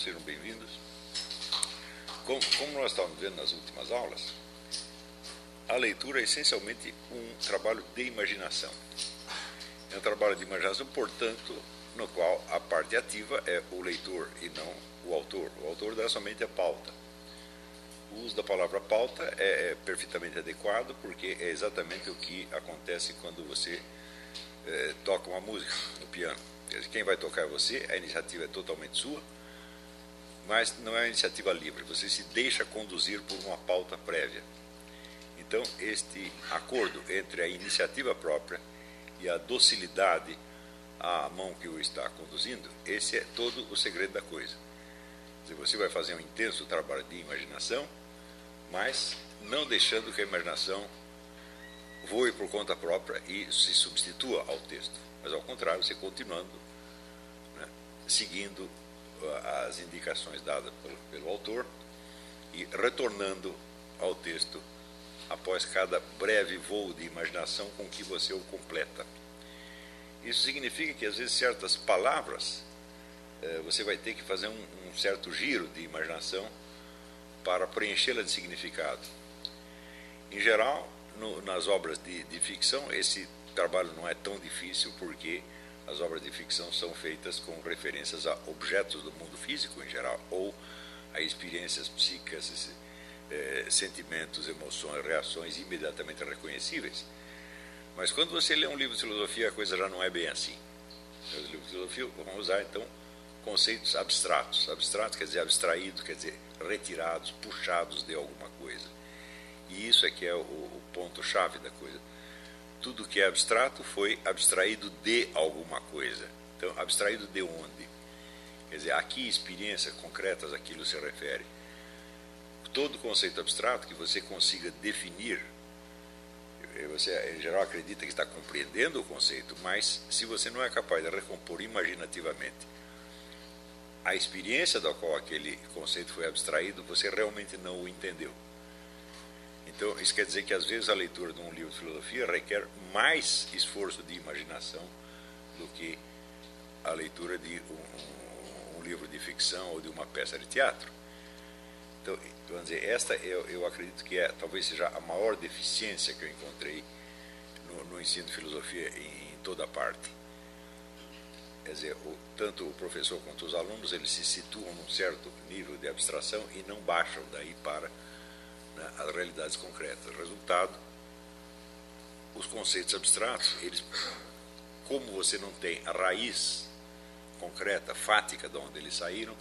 sejam bem-vindos. Como, como, nós estávamos vendo nas últimas aulas, a leitura é essencialmente um trabalho de imaginação. É um trabalho de imaginação, portanto, no qual a parte ativa é o leitor e não o autor. O autor dá somente a pauta. O uso da palavra pauta é, é perfeitamente adequado porque é exatamente o que acontece quando você é, toca uma música no piano. Quem vai tocar é você, a iniciativa é totalmente sua, mas não é uma iniciativa livre, você se deixa conduzir por uma pauta prévia. Então, este acordo entre a iniciativa própria e a docilidade à mão que o está conduzindo, esse é todo o segredo da coisa. Você vai fazer um intenso trabalho de imaginação, mas não deixando que a imaginação voe por conta própria e se substitua ao texto, mas ao contrário, você continuando né, seguindo as indicações dadas pelo, pelo autor e retornando ao texto após cada breve voo de imaginação com que você o completa. Isso significa que às vezes certas palavras eh, você vai ter que fazer um, um certo giro de imaginação para preenchê-la de significado. Em geral, no, nas obras de, de ficção, esse trabalho não é tão difícil porque as obras de ficção são feitas com referências a objetos do mundo físico em geral ou a experiências psíquicas, eh, sentimentos, emoções, reações imediatamente reconhecíveis. Mas quando você lê um livro de filosofia, a coisa já não é bem assim. Os livros de filosofia vão usar então conceitos abstratos. Abstratos quer dizer abstraído, quer dizer retirados, puxados de alguma coisa. E isso é que é o, o ponto-chave da coisa. Tudo que é abstrato foi abstraído de alguma coisa. Então, abstraído de onde? Quer dizer, aqui experiências concretas aquilo se refere. Todo conceito abstrato que você consiga definir, eh, você em geral acredita que está compreendendo o conceito, mas se você não é capaz de recompor imaginativamente a experiência da qual aquele conceito foi abstraído, você realmente não o entendeu. Então, isso quer dizer que às vezes a leitura de um livro de filosofia requer mais esforço de imaginação do que a leitura de um, um livro de ficção ou de uma peça de teatro. Então, vamos dizer, esta eu, eu acredito que é talvez seja a maior deficiência que eu encontrei no, no ensino de filosofia em, em toda parte. Quer dizer, o, tanto o professor quanto os alunos eles se situam num certo nível de abstração e não baixam daí para né, as realidades concretas. Resultado, os conceitos abstratos, eles, como você não tem a raiz concreta, fática de onde eles saíram,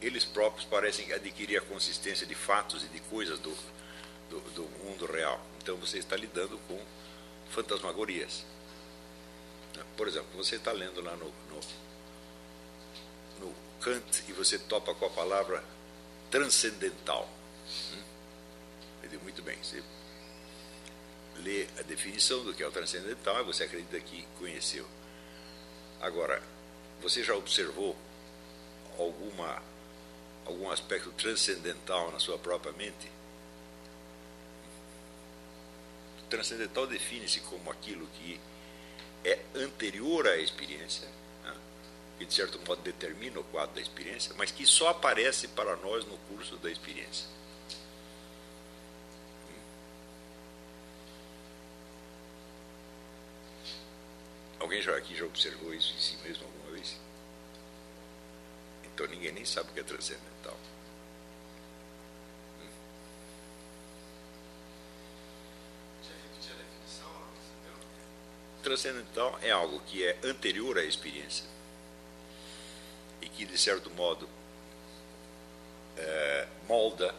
eles próprios parecem adquirir a consistência de fatos e de coisas do, do, do mundo real. Então você está lidando com fantasmagorias. Por exemplo, você está lendo lá no, no, no Kant e você topa com a palavra transcendental. Hum? Muito bem. Você lê a definição do que é o transcendental e você acredita que conheceu. Agora, você já observou alguma, algum aspecto transcendental na sua própria mente? O transcendental define-se como aquilo que é anterior à experiência, né? que de certo modo determina o quadro da experiência, mas que só aparece para nós no curso da experiência. Alguém já aqui já observou isso em si mesmo alguma vez? Então ninguém nem sabe o que é transcendental. Hum. Transcendental é algo que é anterior à experiência e que, de certo modo, é, molda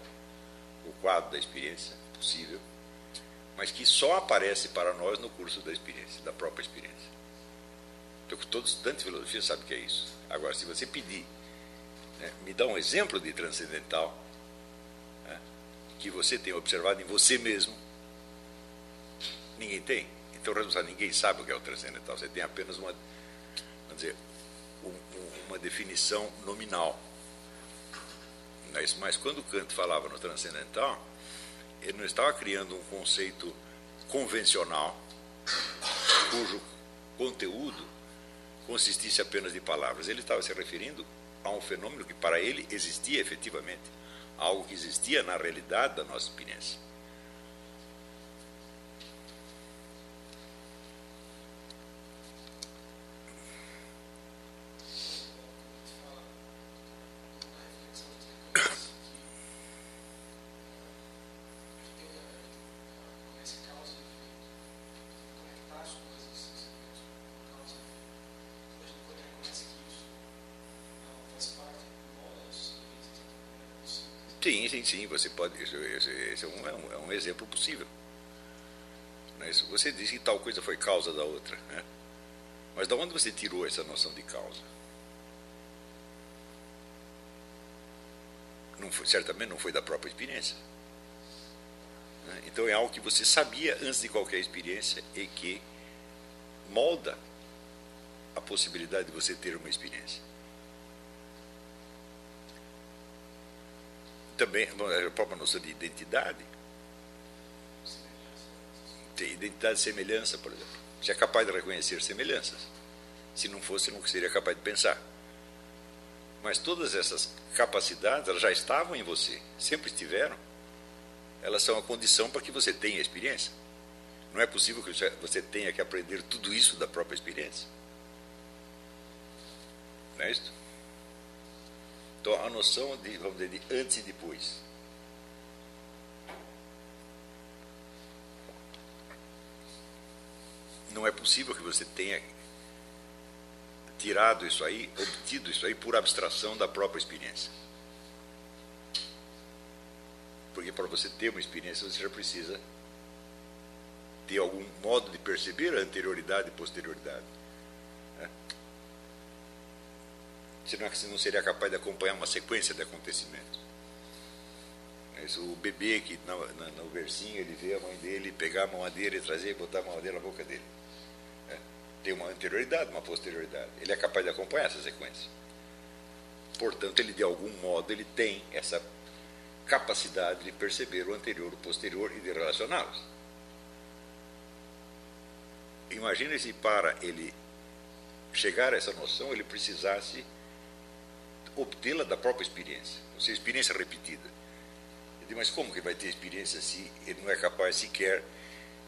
o quadro da experiência possível, mas que só aparece para nós no curso da experiência, da própria experiência. Todo estudante de filosofia sabe o que é isso. Agora, se você pedir, né, me dá um exemplo de transcendental né, que você tem observado em você mesmo, ninguém tem. Então, resultado, ninguém sabe o que é o transcendental. Você tem apenas uma, vamos dizer, um, uma definição nominal. Mas, mas quando Kant falava no transcendental, ele não estava criando um conceito convencional, cujo conteúdo consistisse apenas de palavras. Ele estava se referindo a um fenômeno que para ele existia efetivamente, algo que existia na realidade da nossa experiência. Sim, sim, sim, você pode. Esse, é, um, é, um, é, um, exemplo possível. Mas você disse que tal coisa foi causa da outra. Né? Mas de onde você tirou essa noção de causa? Não foi, certamente não foi da própria experiência. Né? Então é algo que você sabia antes de qualquer experiência e que molda a possibilidade de você ter uma experiência. Também a própria noção de identidade. Tem identidade e semelhança, por exemplo. Você é capaz de reconhecer semelhanças. Se não fosse, não seria capaz de pensar. Mas todas essas capacidades, elas já estavam em você, sempre estiveram. Elas são a condição para que você tenha experiência. Não é possível que você tenha que aprender tudo isso da própria experiência. Não é isso? Então, a noção de, vamos dizer, de antes e depois. Não é possível que você tenha tirado isso aí, obtido isso aí por abstração da própria experiência. Porque para você ter uma experiência, você já precisa ter algum modo de perceber a anterioridade e posterioridade. Senão você não seria capaz de acompanhar uma sequência de acontecimentos. Mas o bebê que no, no, no versinho ele vê a mãe dele pegar a mamadeira e trazer e botar a mamadeira na boca dele. É. Tem uma anterioridade, uma posterioridade. Ele é capaz de acompanhar essa sequência. Portanto, ele de algum modo ele tem essa capacidade de perceber o anterior, o posterior e de relacioná-los. Imagine se para ele chegar a essa noção ele precisasse obtê-la da própria experiência, ou seja, experiência repetida. Eu digo, mas como que vai ter experiência se ele não é capaz sequer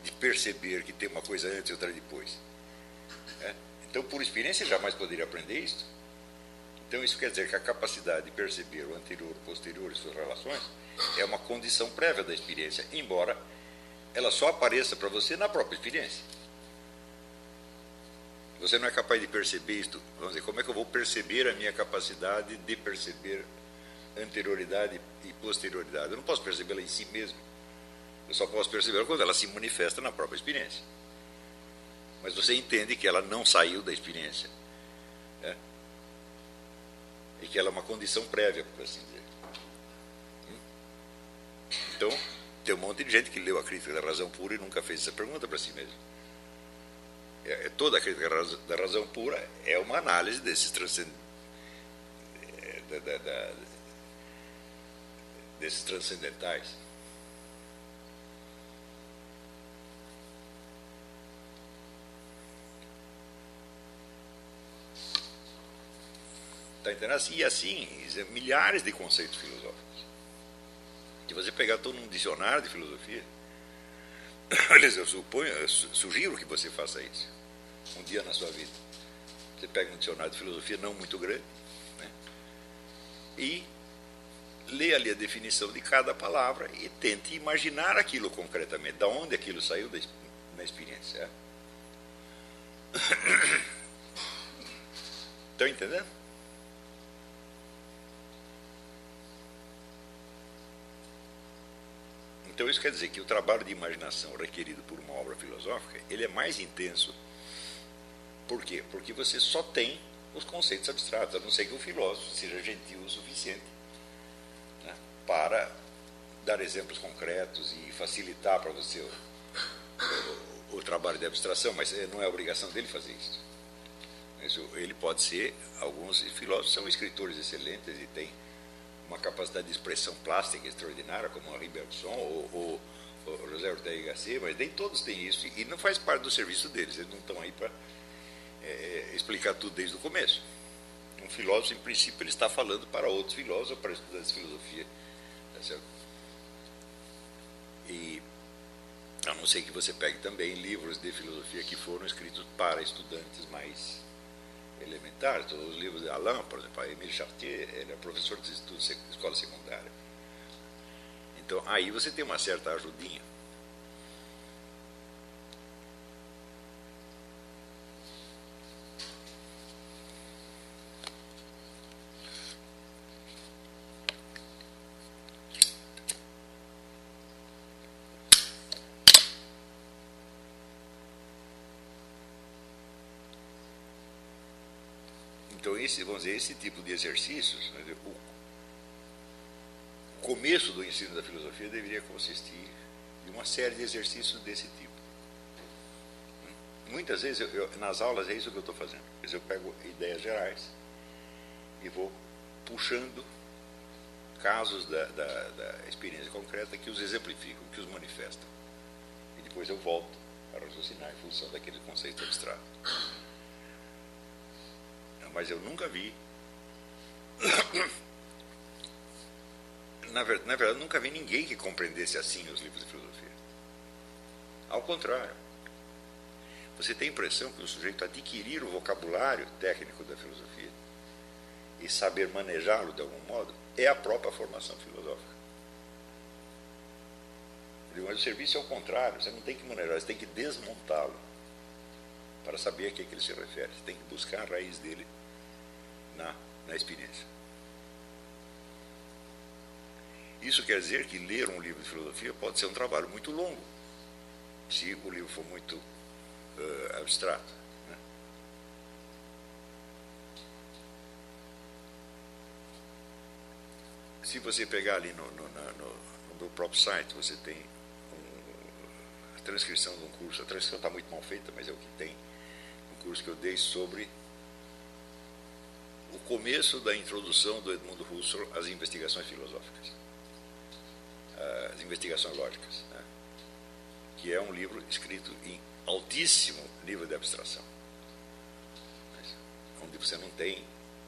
de perceber que tem uma coisa antes e outra depois? É? Então, por experiência, ele jamais poderia aprender isso. Então, isso quer dizer que a capacidade de perceber o anterior, o posterior e suas relações é uma condição prévia da experiência, embora ela só apareça para você na própria experiência. Você não é capaz de perceber isto. Vamos dizer, como é que eu vou perceber a minha capacidade de perceber anterioridade e posterioridade? Eu não posso percebê-la em si mesmo. Eu só posso percebê-la quando ela se manifesta na própria experiência. Mas você entende que ela não saiu da experiência. É? E que ela é uma condição prévia, por assim dizer. Hum? Então, tem um monte de gente que leu a crítica da razão pura e nunca fez essa pergunta para si mesmo é, é, toda a crítica da razão pura é uma análise desses transcend... É, desses transcendentais. Está entendendo? E assim, milhares de conceitos filosóficos. Se você pegar todo um dicionário de filosofia, Aliás, eu suponho, eu sugiro que você faça isso um dia na sua vida. Você pega um dicionário de filosofia não muito grande né, e lê ali a definição de cada palavra e tente imaginar aquilo concretamente, da onde aquilo saiu da, na experiência. Estão entendendo? Então isso quer dizer que o trabalho de imaginação requerido por uma obra filosófica, ele é mais intenso. Por quê? Porque você só tem os conceitos abstratos, a não ser que o filósofo seja gentil o suficiente né, para dar exemplos concretos e facilitar para você o, o, o, trabalho de abstração, mas eh, não é obrigação dele fazer isso. Mas ele pode ser, alguns filósofos são escritores excelentes e têm uma capacidade de expressão plástica extraordinária, como Henri Bergson ou, ou, ou José Ortega y Gasset, mas nem todos têm isso, e não faz parte do serviço deles, eles não estão aí para é, é, explicar tudo desde o começo. um filósofo, em princípio, ele está falando para outros filósofos, para estudantes de filosofia. Tá certo? E a não ser que você pegue também livros de filosofia que foram escritos para estudantes mais elementares. Os livros de Alain, por exemplo, Emile Chartier, ele é professor de escola secundária. Então, aí você tem uma certa ajudinha. Então, esse, vamos dizer, esse tipo de exercícios, né, o, começo do ensino da filosofia deveria consistir em uma série de exercícios desse tipo. Muitas vezes, eu, eu, nas aulas, é isso que eu estou fazendo. Eu pego ideias gerais e vou puxando casos da, da, da, experiência concreta que os exemplificam, que os manifestam. E depois eu volto a raciocinar em função daquele conceito abstrato mas eu nunca vi. Na verdade, na verdade, nunca vi ninguém que compreendesse assim os livros de filosofia. Ao contrário. Você tem a impressão que o sujeito adquirir o vocabulário técnico da filosofia e saber manejá-lo de algum modo é a própria formação filosófica. Mas o serviço é o contrário, você não tem que manejar, você tem que desmontá-lo para saber a que, é que ele se refere. Você tem que buscar a raiz dele na, na experiência. Isso quer dizer que ler um livro de filosofia pode ser um trabalho muito longo, se o livro for muito uh, abstrato. Né? Se você pegar ali no, no, no, no meu próprio site, você tem um, a transcrição de um curso. A transcrição está muito mal feita, mas é o que tem. Um curso que eu dei sobre o começo da introdução do Edmundo Husserl às investigações filosóficas, às investigações lógicas, né? que é um livro escrito em altíssimo nível de abstração, onde você não tem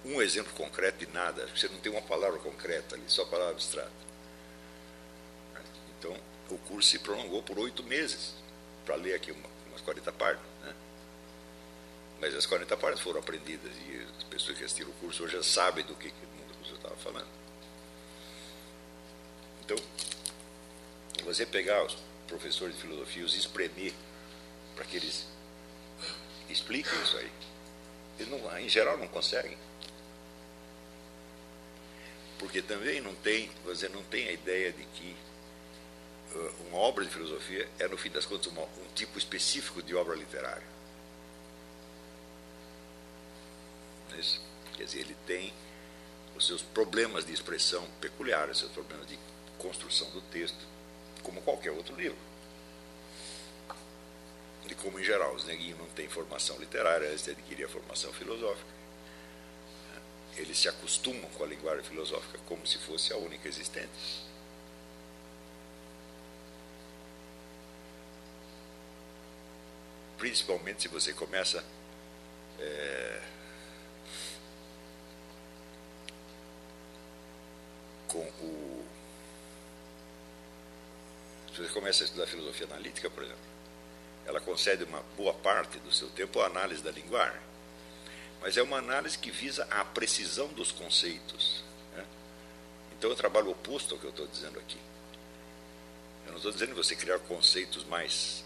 um exemplo concreto de nada, você não tem uma palavra concreta ali, só palavra abstrata. Então, o curso se prolongou por oito meses para ler aqui uma, umas 40 páginas. Mas as 40 páginas foram aprendidas e as pessoas que assistiram o curso hoje já sabem do que, o mundo eu estava falando. Então, você pegar os professores de filosofia os espremer para que eles expliquem isso aí, eles não, em geral não conseguem. Porque também não tem, você não tem a ideia de que uh, uma obra de filosofia é, no fim das contas, uma, um tipo específico de obra literária. Quer dizer, ele tem os seus problemas de expressão peculiares, seus problemas de construção do texto, como qualquer outro livro. E como, em geral, os neguinhos não têm formação literária, eles adquirem a formação filosófica. Eles se acostumam com a linguagem filosófica como se fosse a única existente. Principalmente se você começa é, com o. Se você começa a estudar filosofia analítica, por exemplo, ela concede uma boa parte do seu tempo à análise da linguagem, mas é uma análise que visa a precisão dos conceitos. Né? Então é um trabalho oposto ao que eu estou dizendo aqui. Eu não estou dizendo você criar conceitos mais,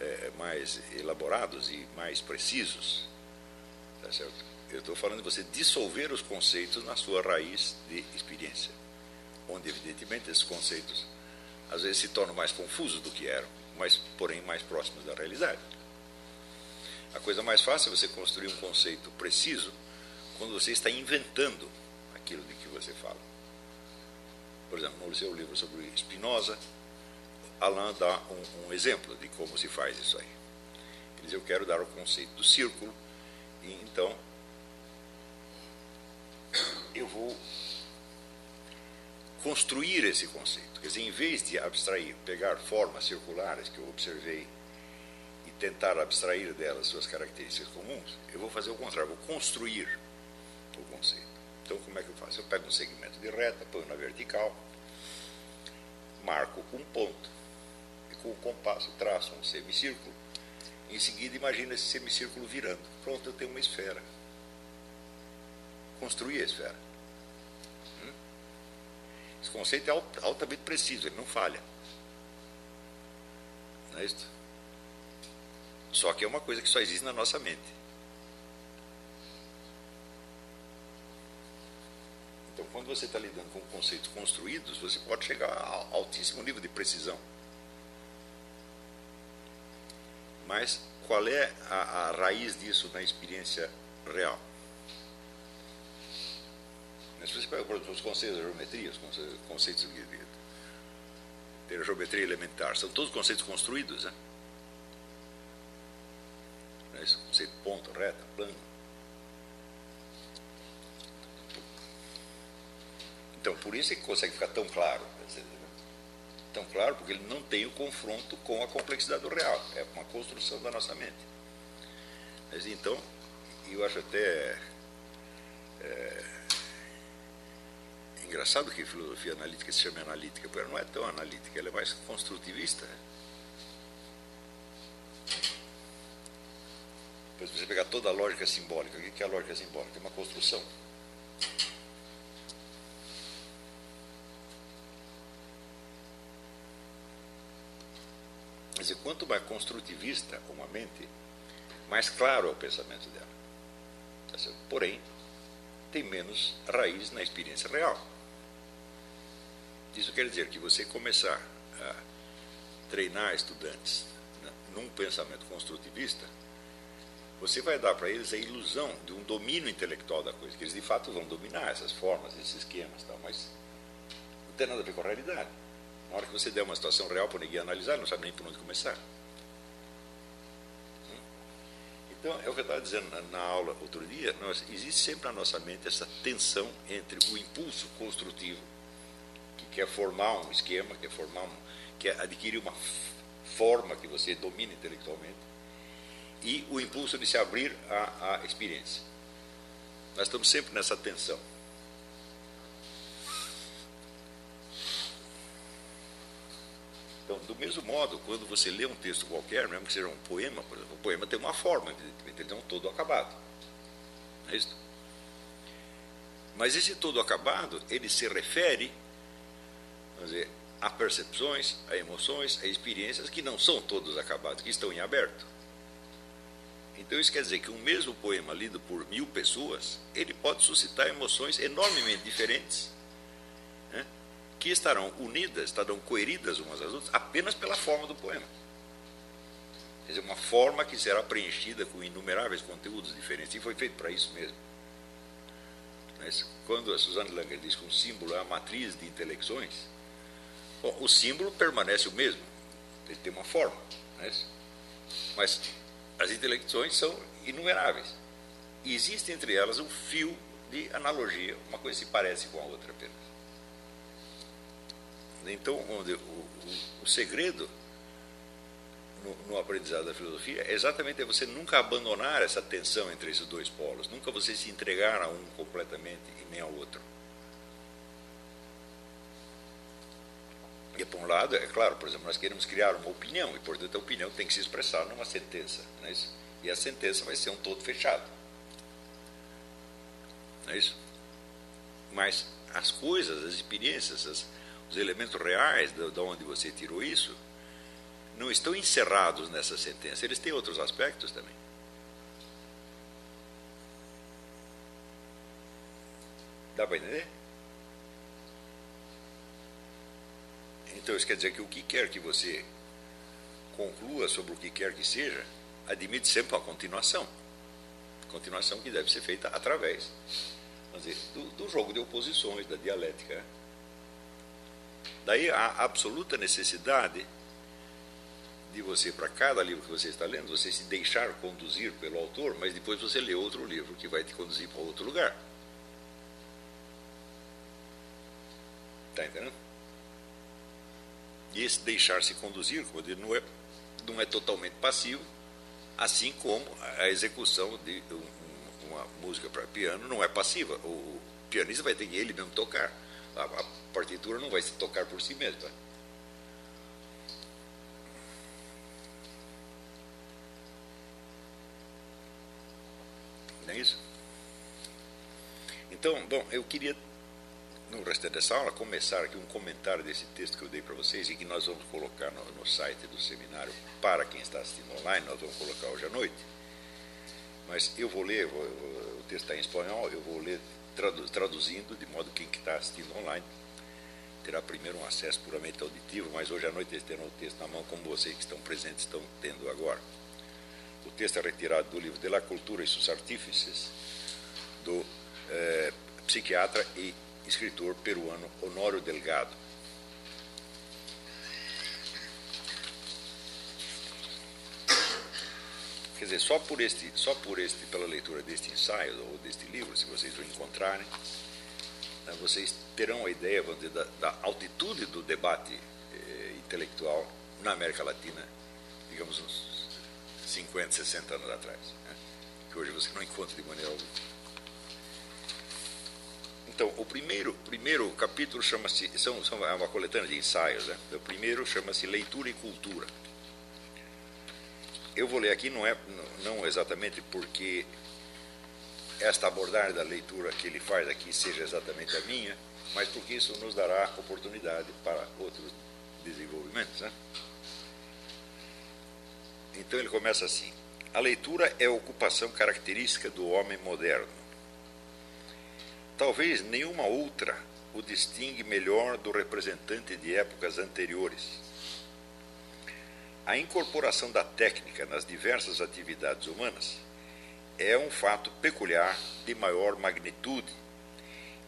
é, mais elaborados e mais precisos. Tá certo? Eu estou falando de você dissolver os conceitos na sua raiz de experiência, onde, evidentemente, esses conceitos às vezes se tornam mais confusos do que eram, mas, porém, mais próximos da realidade. A coisa mais fácil é você construir um conceito preciso quando você está inventando aquilo de que você fala. Por exemplo, no seu livro sobre Spinoza, Alain dá um, um exemplo de como se faz isso aí. Ele diz: Eu quero dar o conceito do círculo, e então eu vou construir esse conceito. Quer dizer, em vez de abstrair, pegar formas circulares que eu observei e tentar abstrair delas suas características comuns, eu vou fazer o contrário, vou construir por conceito. Então, como é que eu faço? Eu pego um segmento de reta, ponho na vertical, marco um ponto, e com o compasso traço um semicírculo. Em seguida, imagina esse semicírculo virando. Pronto, eu tenho uma esfera. Construí a esfera. Hum? Esse conceito é altamente preciso, ele não falha. Não é isso? Só que é uma coisa que só existe na nossa mente. Então, quando você está lidando com conceitos construídos, você pode chegar a altíssimo nível de precisão. Mas qual é a, a raiz disso na experiência real? Mas você pega, por exemplo, os conceitos da geometria, os conceitos de, de, de geometria elementar, são todos conceitos construídos, né? Esse conceito ponto, reta, plano. Então, por isso é que consegue ficar tão claro. Tão claro porque ele não tem o confronto com a complexidade do real. É uma construção da nossa mente. Mas então, eu acho até é, engraçado que filosofia analítica se chama analítica, porque ela não é tão analítica, ela é mais construtivista. Depois você pegar toda a lógica simbólica, o que é a lógica simbólica? É uma construção. Quer dizer, quanto mais construtivista uma mente, mais claro é o pensamento dela. Tá Porém, tem menos raiz na experiência real. Isso quer dizer que você começar a treinar estudantes né, num pensamento construtivista, você vai dar para eles a ilusão de um domínio intelectual da coisa, que eles de fato vão dominar essas formas, esses esquemas, tal, mas não tem nada a ver com a realidade. Na hora que você der uma situação real para ninguém analisar, não sabe nem por onde começar. Hum? Então, é o que eu estava dizendo na, aula outro dia, nós, existe sempre na nossa mente essa tensão entre o impulso construtivo, quer formar um esquema, quer formar um, quer adquirir uma forma que você domina intelectualmente, e o impulso de se abrir à, à experiência. Nós estamos sempre nessa tensão. Então, do mesmo modo, quando você lê um texto qualquer, mesmo que seja um poema, por exemplo, o poema tem uma forma, evidentemente, ele é um todo acabado. Não é isso? Mas esse todo acabado, ele se refere vamos dizer, a percepções, a emoções, a experiências que não são todos acabados, que estão em aberto. Então isso quer dizer que um mesmo poema lido por mil pessoas, ele pode suscitar emoções enormemente diferentes, né, que estarão unidas, estarão coeridas umas às outras, apenas pela forma do poema. Quer dizer, uma forma que será preenchida com inumeráveis conteúdos diferentes, e foi feito para isso mesmo. Mas quando a Suzanne Langer diz que um símbolo é a matriz de intelecções, bom, o símbolo permanece o mesmo, ele tem uma forma, é mas as intelecções são inumeráveis. E existe entre elas um fio de analogia, uma coisa se parece com a outra apenas. Então, onde o, o, o segredo no, no, aprendizado da filosofia é exatamente você nunca abandonar essa tensão entre esses dois polos, nunca você se entregar a um completamente e nem ao outro. E por um lado, é claro, por exemplo, nós queremos criar uma opinião, e portanto a opinião tem que se expressar numa sentença. Não é isso? E a sentença vai ser um todo fechado. Não é isso? Mas as coisas, as experiências, as, os elementos reais de, de onde você tirou isso, não estão encerrados nessa sentença, eles têm outros aspectos também. Dá para entender? Então, isso quer dizer que o que quer que você conclua sobre o que quer que seja, admite sempre uma continuação. Continuação que deve ser feita através dizer, do, do jogo de oposições, da dialética. Daí a absoluta necessidade de você, para cada livro que você está lendo, você se deixar conduzir pelo autor, mas depois você lê outro livro que vai te conduzir para outro lugar. Está entendendo? E esse deixar-se conduzir, como digo, não é, não é totalmente passivo, assim como a execução de um, uma música para piano não é passiva. O pianista vai ter que ele mesmo tocar. A, a partitura não vai se tocar por si mesma. Não é isso? Então, bom, eu queria, no restante dessa aula, começar aqui um comentário desse texto que eu dei para vocês e que nós vamos colocar no, no site do seminário para quem está assistindo online, nós vamos colocar hoje à noite. Mas eu vou ler, vou, o texto está em espanhol, eu vou ler traduzindo, de modo que quem está assistindo online terá primeiro um acesso puramente auditivo, mas hoje à noite eles terão o texto na mão, como vocês que estão presentes estão tendo agora. O texto é retirado do livro De la Cultura e seus Artífices, do eh, psiquiatra e escritor peruano Honório Delgado. Quer dizer, só por este, só por este, pela leitura deste ensaio ou deste livro, se vocês o encontrarem, né, vocês terão a ideia dizer, da, da, altitude do debate eh, intelectual na América Latina, digamos uns 50, 60 anos atrás, né, que hoje você não encontra de maneira alguma. Então, o primeiro, primeiro capítulo chama-se, são, são é uma coletânea de ensaios, né? o primeiro chama-se Leitura e Cultura. Eu vou ler aqui, não é não exatamente porque esta abordagem da leitura que ele faz aqui seja exatamente a minha, mas porque isso nos dará oportunidade para outros desenvolvimentos. Né? Então ele começa assim: A leitura é a ocupação característica do homem moderno Talvez nenhuma outra o distingue melhor do representante de épocas anteriores. A incorporação da técnica nas diversas atividades humanas é um fato peculiar de maior magnitude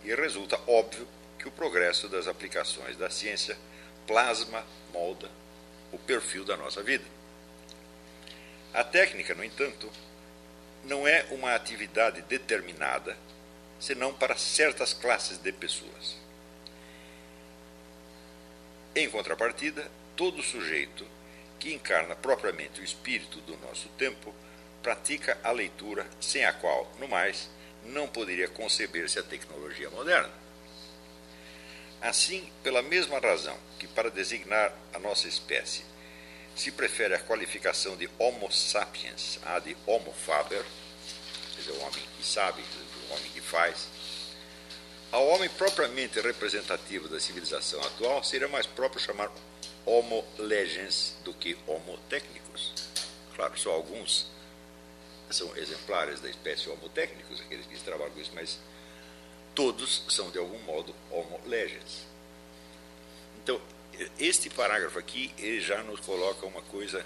e resulta óbvio que o progresso das aplicações da ciência plasma, molda o perfil da nossa vida. A técnica, no entanto, não é uma atividade determinada senão para certas classes de pessoas. Em contrapartida, todo sujeito que encarna propriamente o espírito do nosso tempo pratica a leitura sem a qual, no mais, não poderia conceber-se a tecnologia moderna. Assim, pela mesma razão que para designar a nossa espécie se prefere a qualificação de Homo sapiens à de Homo faber, quer dizer, o homem que sabe, homem que faz. Ao homem propriamente representativo da civilização atual, seria mais próprio chamar Homo legens do que Homo técnicos. Claro, só alguns são exemplares da espécie Homo técnicos, aqueles que trabalham com isso, mas todos são de algum modo Homo legens. Então, este parágrafo aqui ele já nos coloca uma coisa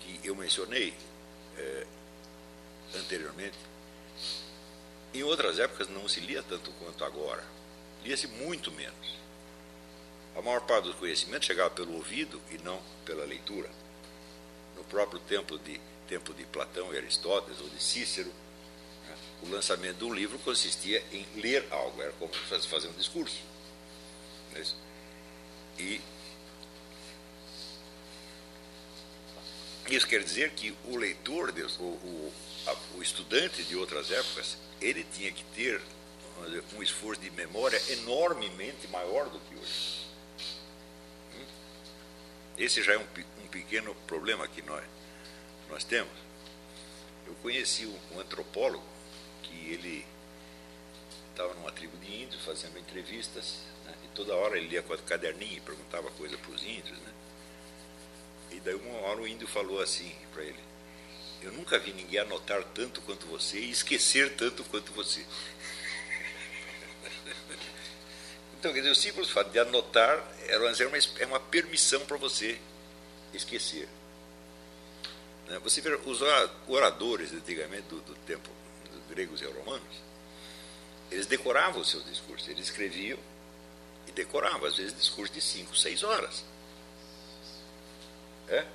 que eu mencionei eh, anteriormente, em outras épocas não se lia tanto quanto agora. Lia-se muito menos. A maior parte dos conhecimentos chegava pelo ouvido e não pela leitura. No próprio tempo de, tempo de Platão e Aristóteles ou de Cícero, né, o lançamento de um livro consistia em ler algo, era como fazer um discurso. É e isso quer dizer que o leitor, o, o, o estudante de outras épocas, ele tinha que ter um esforço de memória enormemente maior do que hoje. Hum? Esse já é um, um pequeno problema que nós, nós temos. Eu conheci um, um antropólogo que ele estava numa tribo de índios fazendo entrevistas, né, e toda hora ele lia com a caderninho e perguntava coisa para os índios. Né, e daí uma hora o índio falou assim para ele, eu nunca vi ninguém anotar tanto quanto você e esquecer tanto quanto você. Então, quer dizer, o simples fato de anotar era uma, é uma permissão para você esquecer. Né? Você vê os oradores antigamente do, do tempo dos gregos e romanos, eles decoravam os seus discursos, eles escreviam e decoravam, às vezes, discursos de cinco, seis horas. É?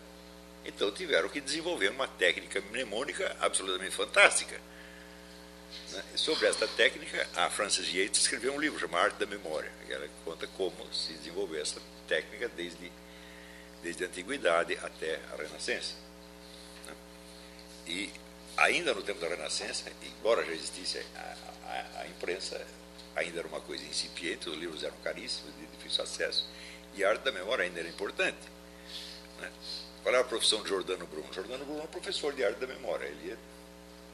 Então tiveram que desenvolver uma técnica mnemônica absolutamente fantástica. Né? Sobre esta técnica, a Frances Yates escreveu um livro chamado Arte da Memória, que ela conta como se desenvolveu essa técnica desde, desde a antiguidade até a Renascença. Né? E ainda no tempo da Renascença, embora já existisse a, a, a imprensa, ainda era uma coisa incipiente, os livros eram caríssimos, de difícil acesso, e a arte da memória ainda era importante. Né? Qual era a profissão de Jordano Bruno? Jordano Bruno é um professor de arte da memória, ele ia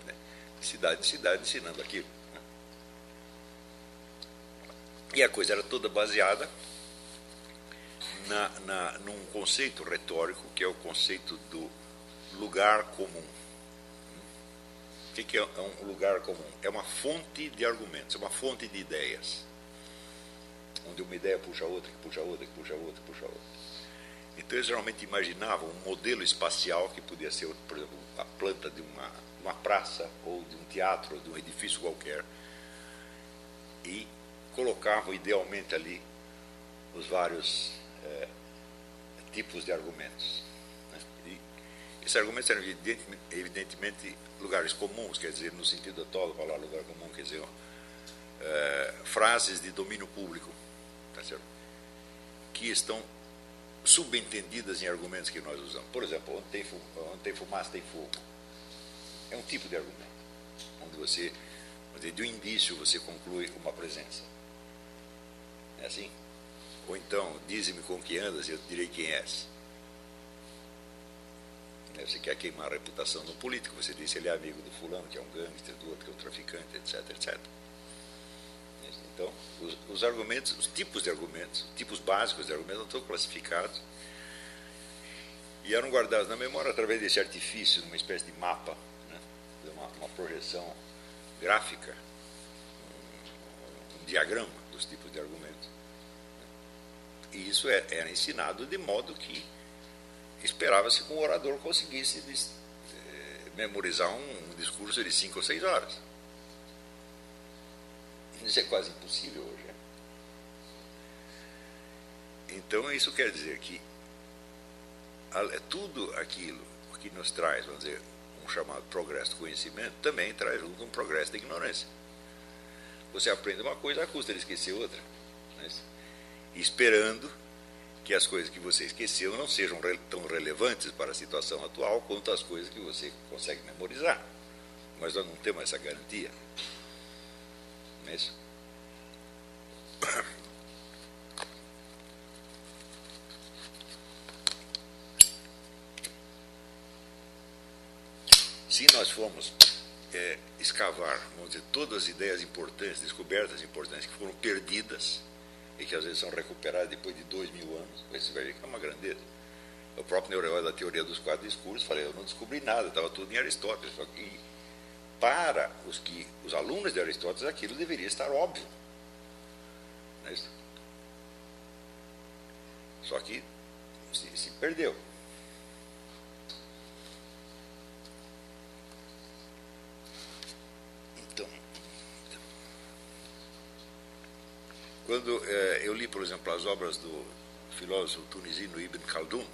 né, de cidade em cidade ensinando aquilo. Né? E a coisa era toda baseada na, na, num conceito retórico que é o conceito do lugar comum. O que é um lugar comum? É uma fonte de argumentos, é uma fonte de ideias. Onde uma ideia puxa outra, que puxa outra, que puxa outra, que puxa outra. Então eles geralmente imaginavam um modelo espacial que podia ser, por exemplo, a planta de uma, uma praça, ou de um teatro, ou de um edifício qualquer. E colocavam idealmente ali os vários é, tipos de argumentos. Né? Esses argumentos eram evidentemente lugares comuns, quer dizer, no sentido atual falar lugar comum, quer dizer, é, frases de domínio público, tá certo? que estão subentendidas em argumentos que nós usamos. Por exemplo, onde tem, onde tem fumaça tem fogo. É um tipo de argumento, onde você, de um indício, você conclui uma presença. É assim? Ou então, dize-me com que andas e eu direi quem és. Né, você quer queimar a reputação do político, você diz ele é amigo do fulano, que é um gangster, do outro que é um traficante, etc, etc. Então, os, os argumentos, os tipos de argumentos, os tipos básicos de argumentos estão classificados e eram guardados na memória através desse artifício, uma espécie de mapa, né? uma, uma projeção gráfica, um, um diagrama dos tipos de argumentos. E isso é, era ensinado de modo que esperava-se que o orador conseguisse eh, memorizar um, um discurso de cinco ou seis horas. Isso é quase impossível hoje. Né? Então, isso quer dizer que tudo aquilo que nos traz, vamos dizer, um chamado progresso do conhecimento, também traz junto um progresso da ignorância. Você aprende uma coisa à custa de esquecer outra. Né? Esperando que as coisas que você esqueceu não sejam tão relevantes para a situação atual quanto as coisas que você consegue memorizar. Mas nós não temos essa garantia. É isso? Se nós formos é, escavar, vamos dizer, todas as ideias importantes, descobertas importantes que foram perdidas e que às vezes são recuperadas depois de dois mil anos, você vai ver que é uma grandeza. O próprio Neureus da teoria dos quatro discursos, falei, eu não descobri nada, estava tudo em Aristóteles. Só que para os que os alunos de Aristóteles aquilo deveria estar óbvio. Não é isso? Só que se, se perdeu. Então, quando é, eu li, por exemplo, as obras do filósofo tunisino Ibn Khaldun,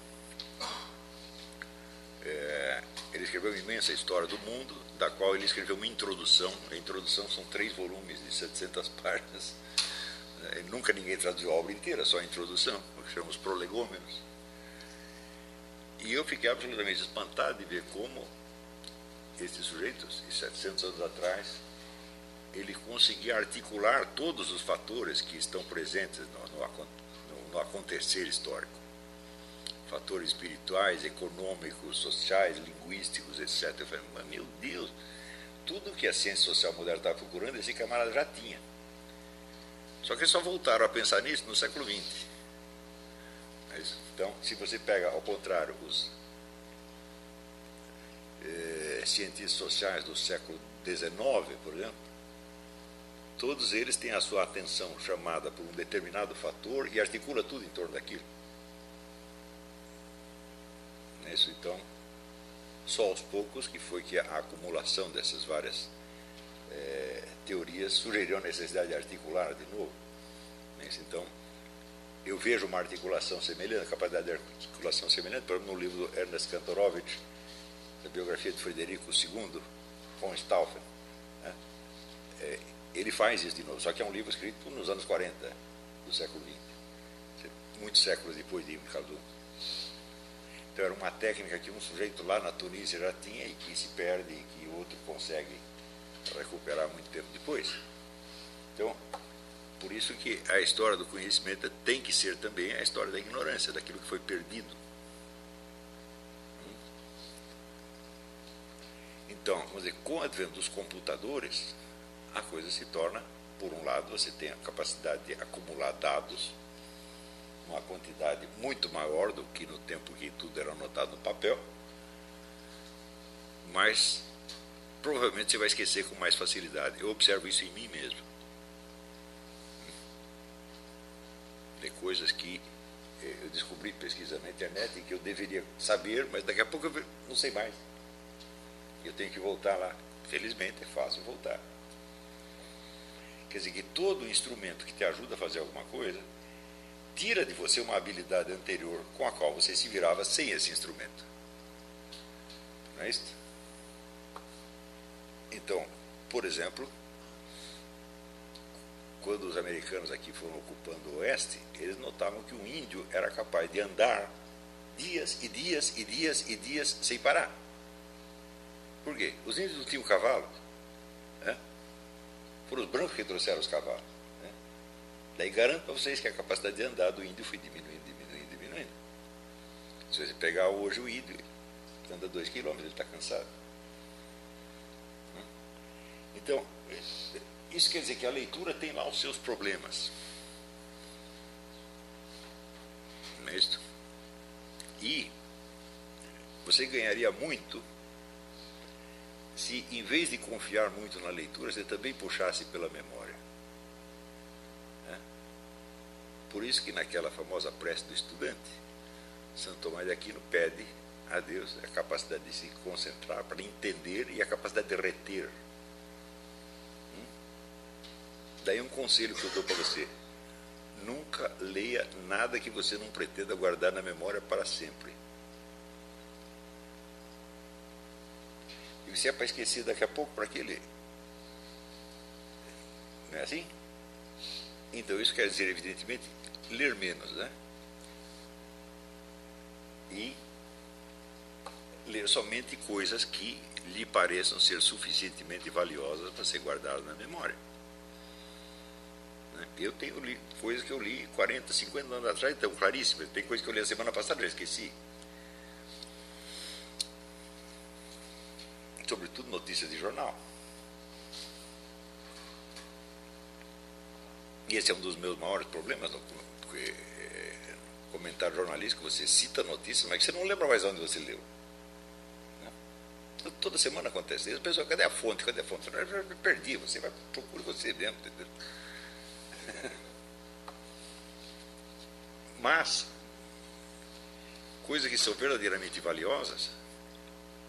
é, ele escreveu uma imensa história do mundo, da qual ele escreveu uma introdução. A introdução são três volumes de 700 páginas. É, nunca ninguém traduziu a obra inteira, só a introdução, o que chamamos prolegômenos. E eu fiquei absolutamente espantado de ver como esse sujeito, 700 anos atrás, ele conseguia articular todos os fatores que estão presentes no, no, no acontecer histórico fatores espirituais, econômicos, sociais, linguísticos, etc. Eu falei, mas meu Deus, tudo que a ciência social moderna estava procurando, esse camarada já tinha. Só que só voltaram a pensar nisso no século XX. Então, se você pega, ao contrário, os eh, cientistas sociais do século XIX, por exemplo, todos eles têm a sua atenção chamada por um determinado fator e articula tudo em torno daquilo. Isso, então, só aos poucos que foi que a acumulação dessas várias é, teorias sugeriu a necessidade de articular de novo. Isso, então, eu vejo uma articulação semelhante, a capacidade de articulação semelhante, por exemplo, no livro do Ernest Kantorowicz, a biografia de Frederico II, von Stauffen. Né? É, ele faz isso de novo, só que é um livro escrito nos anos 40 do século XX, muitos séculos depois de Ibn Khaldun. Então era uma técnica que um sujeito lá na Tunísia já tinha e que se perde e que outro consegue recuperar muito tempo depois. Então, por isso que a história do conhecimento tem que ser também a história da ignorância, daquilo que foi perdido. Então, vamos dizer, com o advento dos computadores, a coisa se torna, por um lado, você tem a capacidade de acumular dados, uma quantidade muito maior do que no tempo que tudo era anotado no papel, mas provavelmente você vai esquecer com mais facilidade. Eu observo isso em mim mesmo. Tem coisas que eh, eu descobri pesquisando na internet e que eu deveria saber, mas daqui a pouco eu não sei mais. Eu tenho que voltar lá. Felizmente é fácil voltar. Quer dizer que todo instrumento que te ajuda a fazer alguma coisa tira de você uma habilidade anterior com a qual você se virava sem esse instrumento. Não é isso? Então, por exemplo, quando os americanos aqui foram ocupando o oeste, eles notavam que o índio era capaz de andar dias e dias e dias e dias sem parar. Por quê? Os índios não tinham cavalo. Né? Foram os brancos que trouxeram os cavalos. Né? Daí garanto para vocês que a capacidade de andar do índio foi diminuindo, diminuindo, diminuindo. Se você pegar hoje o índio, anda dois quilômetros, ele está cansado. Então, isso quer dizer que a leitura tem lá os seus problemas. Não é isso? E você ganharia muito se, em vez de confiar muito na leitura, você também puxasse pela memória. É? Por isso que naquela famosa prece do estudante, Santo Tomás de Aquino pede a Deus a capacidade de se concentrar para entender e a capacidade de reter Daí um conselho que eu dou para você. Nunca leia nada que você não pretenda guardar na memória para sempre. E se é para esquecer daqui a pouco, para que ler? Não é assim? Então isso quer dizer, evidentemente, ler menos, né? E ler somente coisas que lhe pareçam ser suficientemente valiosas para ser guardadas na memória. Né? Eu tenho li, coisas que eu li 40, 50 anos atrás, então, claríssimas. Tem coisas que eu li a semana passada, já esqueci. Sobretudo notícias de jornal. E esse é um dos meus maiores problemas no, é, comentário jornalístico. Você cita notícias, mas você não lembra mais onde você leu. Né? Toda semana acontece isso. A pessoa, cadê a fonte? Cadê a fonte? Eu perdi. Você vai procurar você mesmo. Entendeu? Mas, coisas que são verdadeiramente valiosas,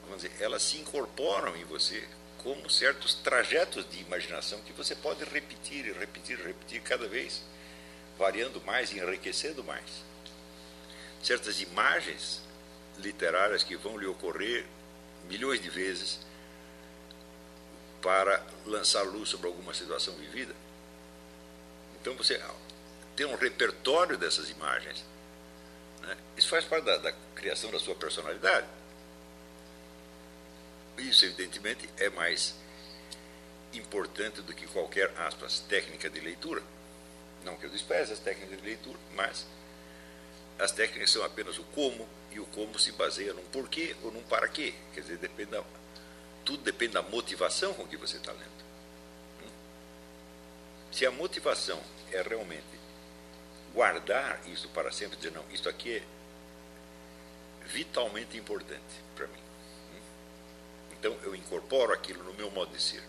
vamos dizer, elas se incorporam em você como certos trajetos de imaginação que você pode repetir e repetir e repetir cada vez, variando mais e enriquecendo mais. Certas imagens literárias que vão lhe ocorrer milhões de vezes para lançar luz sobre alguma situação vivida. Então você tem um repertório dessas imagens. Né? Isso faz parte da, da criação da sua personalidade. Isso, evidentemente, é mais importante do que qualquer, aspas, técnica de leitura. Não que eu despreze as técnicas de leitura, mas as técnicas são apenas o como, e o como se baseia num porquê ou num para quê. Quer dizer, depende da, tudo depende da motivação com que você está lendo. Hum? Se a motivação é realmente guardar isso para sempre, dizer, não, isso aqui é vitalmente importante para mim. Então eu incorporo aquilo no meu modo de ser.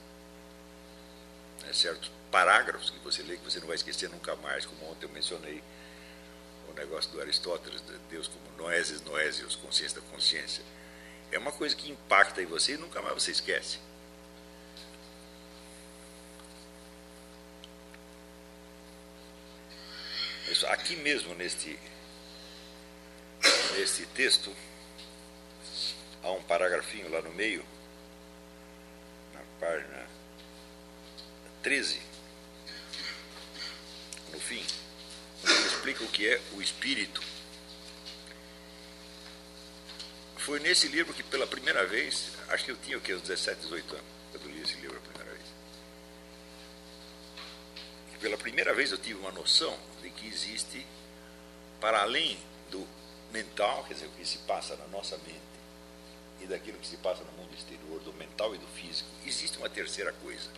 É, certos parágrafos que você lê que você não vai esquecer nunca mais, como ontem eu mencionei o negócio do Aristóteles, de Deus como noeses, noésios, consciência da consciência. É uma coisa que impacta em você e nunca mais você esquece. Aqui mesmo, neste, neste texto, há um paragrafinho lá no meio, página 13, no fim, explica o que é o espírito. foi nesse livro que pela primeira vez, acho que eu tinha o quê, uns 17, 18 anos, quando li esse livro a primeira vez. E pela primeira vez eu tive uma noção de que existe, para além do mental, quer dizer, o que se passa na nossa mente, e daquilo que se passa no mundo exterior, do mental e do físico, existe uma terceira coisa.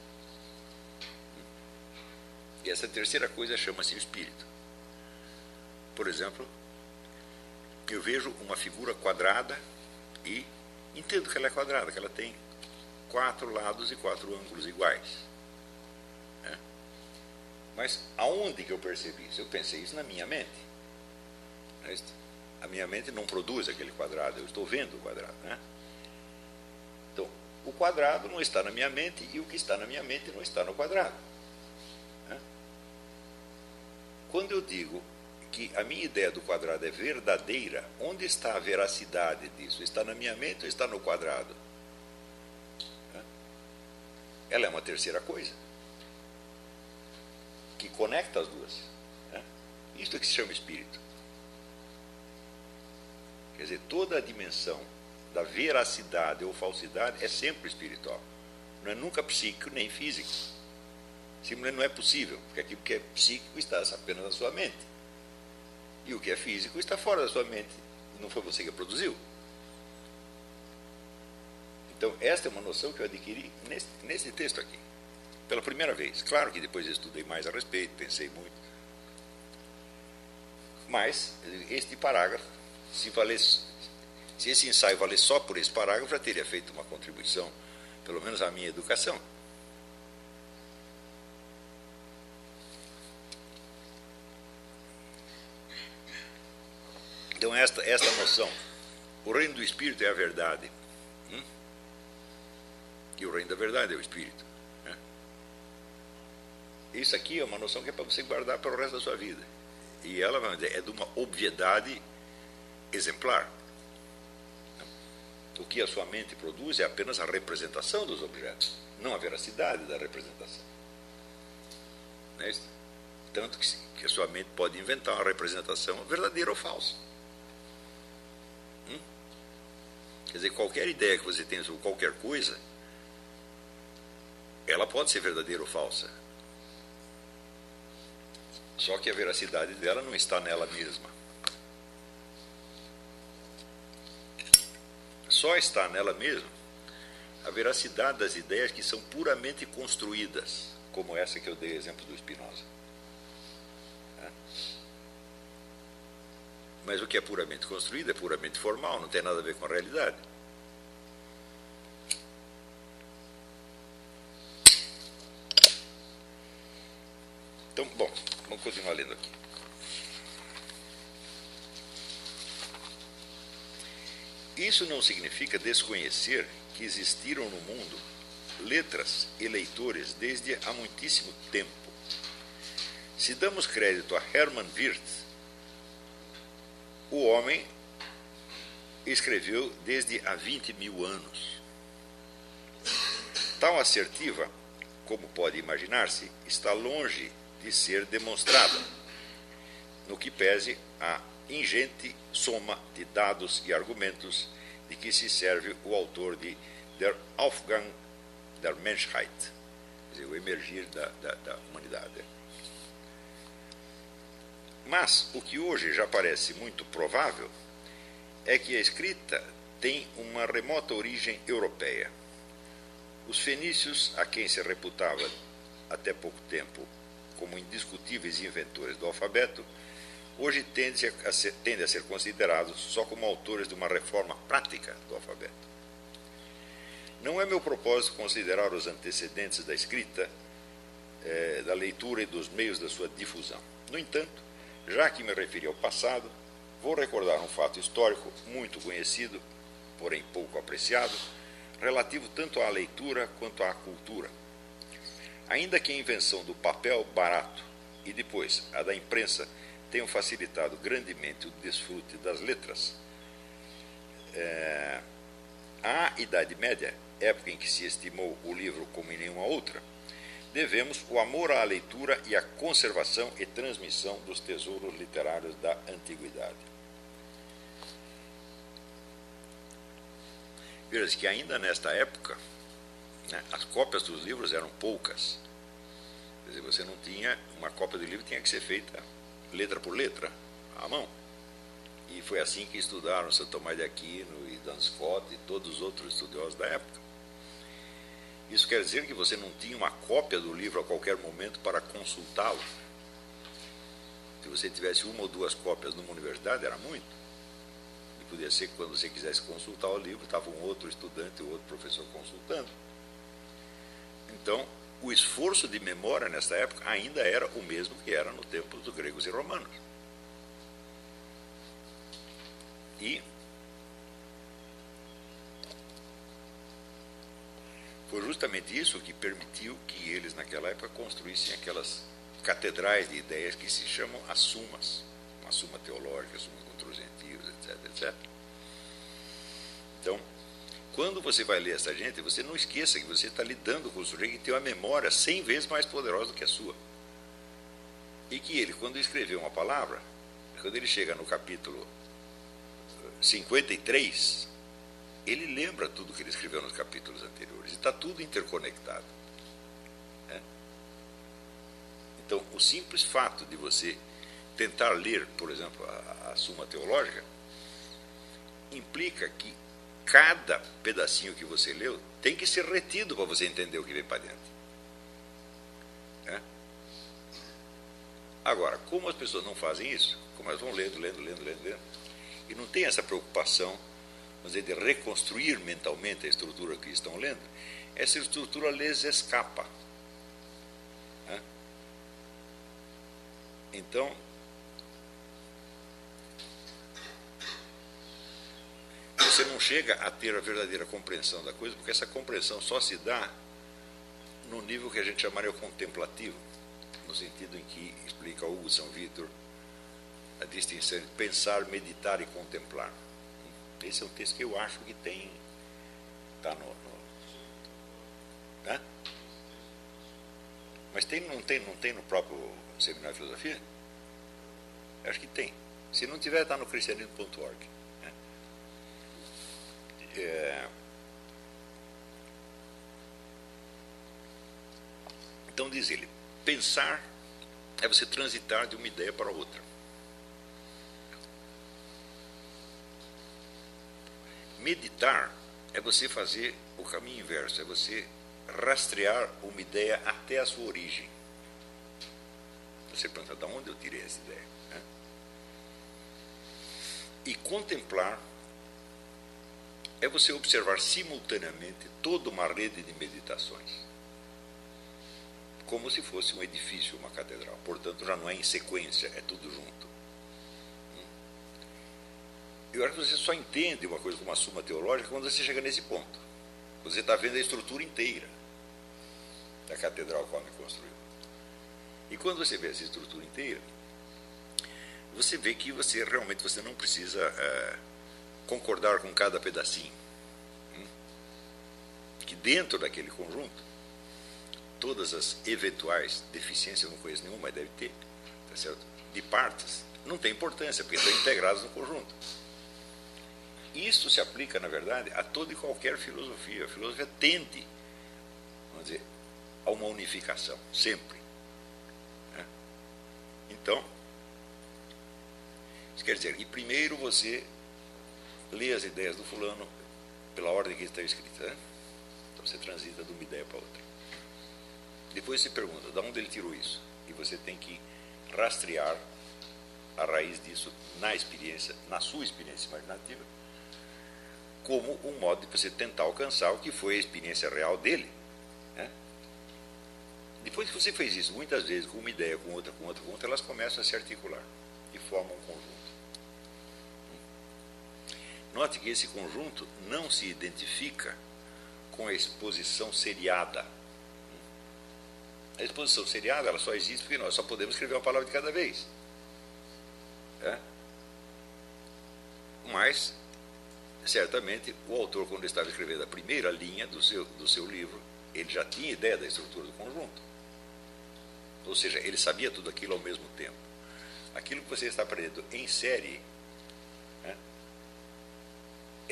E essa terceira coisa chama-se espírito. Por exemplo, eu vejo uma figura quadrada e entendo que ela é quadrada, que ela tem quatro lados e quatro ângulos iguais. Né? Mas aonde que eu percebi isso? Eu pensei isso na minha mente. Né? A minha mente não produz aquele quadrado, eu estou vendo o quadrado. Né? O quadrado não está na minha mente e o que está na minha mente não está no quadrado. Né? Quando eu digo que a minha ideia do quadrado é verdadeira, onde está a veracidade disso? Está na minha mente ou está no quadrado? Ela é uma terceira coisa que conecta as duas. Isto é que se chama espírito. Quer dizer, toda a dimensão da veracidade ou falsidade é sempre espiritual. Não é nunca psíquico nem físico. Simplesmente não é possível, porque aquilo que é psíquico está apenas na sua mente. E o que é físico está fora da sua mente. Não foi você que produziu. Então, esta é uma noção que eu adquiri nesse, texto aqui. Pela primeira vez. Claro que depois estudei mais a respeito, pensei muito. Mas, este parágrafo, se valesse, se esse ensaio valesse só por esse parágrafo, já teria feito uma contribuição, pelo menos à minha educação. Então, esta, esta noção, o reino do Espírito é a verdade. Hum? E o reino da verdade é o Espírito. Né? Isso aqui é uma noção que é para você guardar para o resto da sua vida. E ela é de uma obviedade exemplar. O que a sua mente produz é apenas a representação dos objetos, não a veracidade da representação. Não é Tanto que, que a sua mente pode inventar uma representação verdadeira ou falsa. Quer dizer, qualquer ideia que você tenha sobre qualquer coisa, ela pode ser verdadeira ou falsa. Só que a veracidade dela não está nela mesma. Só está nela mesma a veracidade das ideias que são puramente construídas, como essa que eu dei exemplo do Spinoza. Mas o que é puramente construído é puramente formal, não tem nada a ver com a realidade. Então, bom, vamos continuar lendo aqui. Isso não significa desconhecer que existiram no mundo letras e leitores desde há muitíssimo tempo. Se damos crédito a Hermann Wirth, o homem escreveu desde há 20 mil anos. Tal assertiva, como pode imaginar-se, está longe de ser demonstrada, no que pese a ingente soma de dados e argumentos de que se serve o autor de Der Aufgang der Menschheit, dizer, o emergir da, da, da humanidade. Mas o que hoje já parece muito provável é que a escrita tem uma remota origem europeia. Os fenícios, a quem se reputava até pouco tempo como indiscutíveis inventores do alfabeto, hoje tendem a ser, a ser considerados só como autores de uma reforma prática do alfabeto. Não é meu propósito considerar os antecedentes da escrita, eh, da leitura e dos meios da sua difusão. No entanto, já que me referi ao passado, vou recordar um fato histórico muito conhecido, porém pouco apreciado, relativo tanto à leitura quanto à cultura. Ainda que a invenção do papel barato e depois a da imprensa tenham facilitado grandemente o desfrute das letras, é, a Idade Média, época em que se estimou o livro como em nenhuma outra, devemos o amor à leitura e à conservação e transmissão dos tesouros literários da antiguidade. Veja que ainda nesta época, né, as cópias dos livros eram poucas. Quer dizer, você não tinha, uma cópia do livro tinha que ser feita letra por letra, à mão. E foi assim que estudaram Santo Tomás de Aquino e Dan Scott e todos os outros estudiosos da época. Isso quer dizer que você não tinha uma cópia do livro a qualquer momento para consultá-lo. Se você tivesse uma ou duas cópias numa universidade, era muito. E podia ser que quando você quisesse consultar o livro, estava um outro estudante ou outro professor consultando. Então, o esforço de memória nessa época ainda era o mesmo que era no tempo dos gregos e romanos. E foi justamente isso que permitiu que eles, naquela época, construíssem aquelas catedrais de ideias que se chamam as sumas. Uma suma teológica, suma contra os gentios, etc, etc. Então, quando você vai ler essa gente, você não esqueça que você está lidando com o sujeito que tem uma memória cem vezes mais poderosa do que a sua. E que ele, quando escreveu uma palavra, quando ele chega no capítulo 53, ele lembra tudo que ele escreveu nos capítulos anteriores. Está tudo interconectado. Né? Então, o simples fato de você tentar ler, por exemplo, a, a Suma Teológica, implica que cada pedacinho que você leu tem que ser retido para você entender o que vem para dentro. É? Agora, como as pessoas não fazem isso, como elas vão lendo, lendo, lendo, lendo, lendo, e não tem essa preocupação dizer, de reconstruir mentalmente a estrutura que estão lendo, essa estrutura lhes escapa. É? Então, você não chega a ter a verdadeira compreensão da coisa, porque essa compreensão só se dá no nível que a gente chamaria contemplativo, no sentido em que explica Hugo São Vitor a distinção entre pensar, meditar e contemplar. Esse é um texto que eu acho que tem. Está no. no né? Mas tem, não, tem, não tem no próprio Seminário de Filosofia? Acho que tem. Se não tiver, está no cristianismo.org. É... Então diz ele, pensar é você transitar de uma ideia para outra. Meditar é você fazer o caminho inverso, é você rastrear uma ideia até a sua origem. Você pergunta, de onde eu tirei essa ideia? Né? E contemplar é você observar simultaneamente toda uma rede de meditações. Como se fosse um edifício, uma catedral. Portanto, já não é em sequência, é tudo junto. Eu acho que você só entende uma coisa como uma suma teológica quando você chega nesse ponto. Você está vendo a estrutura inteira da catedral que o homem construiu. E quando você vê essa estrutura inteira, você vê que você realmente você não precisa é, concordar com cada pedacinho. Hum? Que dentro daquele conjunto, todas as eventuais deficiências, eu não conheço nenhuma, mas deve ter, tá certo? de partes, não tem importância, porque estão integradas no conjunto. Isso se aplica, na verdade, a toda e qualquer filosofia. A filosofia tende, vamos dizer, a uma unificação, sempre. Né? Então, isso quer dizer, e primeiro você lê as ideias do fulano pela ordem que está escrita. Né? Então você transita de uma ideia para outra. Depois você pergunta, de onde ele tirou isso? E você tem que rastrear a raiz disso na experiência, na sua experiência imaginativa, como um modo de você tentar alcançar o que foi a experiência real dele. Né? Depois que você fez isso muitas vezes com uma ideia, com outra, com outra, com outra, elas começam a se articular e formam um conjunto. Note que esse conjunto não se identifica com a exposição seriada. A exposição seriada ela só existe porque nós só podemos escrever uma palavra de cada vez. É? Mas certamente o autor, quando estava escrevendo a primeira linha do seu, do seu livro, ele já tinha ideia da estrutura do conjunto. Ou seja, ele sabia tudo aquilo ao mesmo tempo. Aquilo que você está aprendendo em série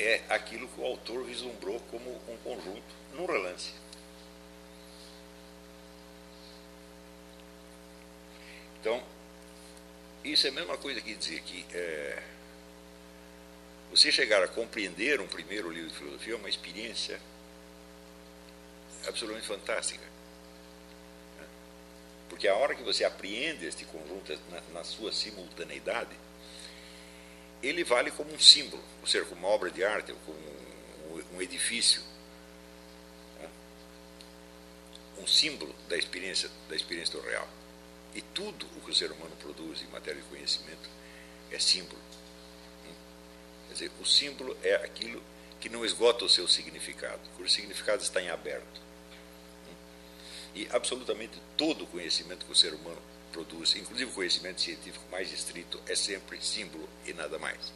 é aquilo que o autor vislumbrou como um conjunto num relance. Então, isso é a mesma coisa que dizer que é, você chegar a compreender um primeiro livro de filosofia é uma experiência absolutamente fantástica. Porque a hora que você apreende este conjunto na, na sua simultaneidade, ele vale como um símbolo, ou seja, como uma obra de arte, como um, edifício, né? um símbolo da experiência, da experiência do real. E tudo o que o ser humano produz em matéria de conhecimento é símbolo. Quer dizer, o símbolo é aquilo que não esgota o seu significado, cujo significado está em aberto. E absolutamente todo o conhecimento que o ser humano produz, inclusive o conhecimento científico mais estrito, é sempre símbolo e nada mais.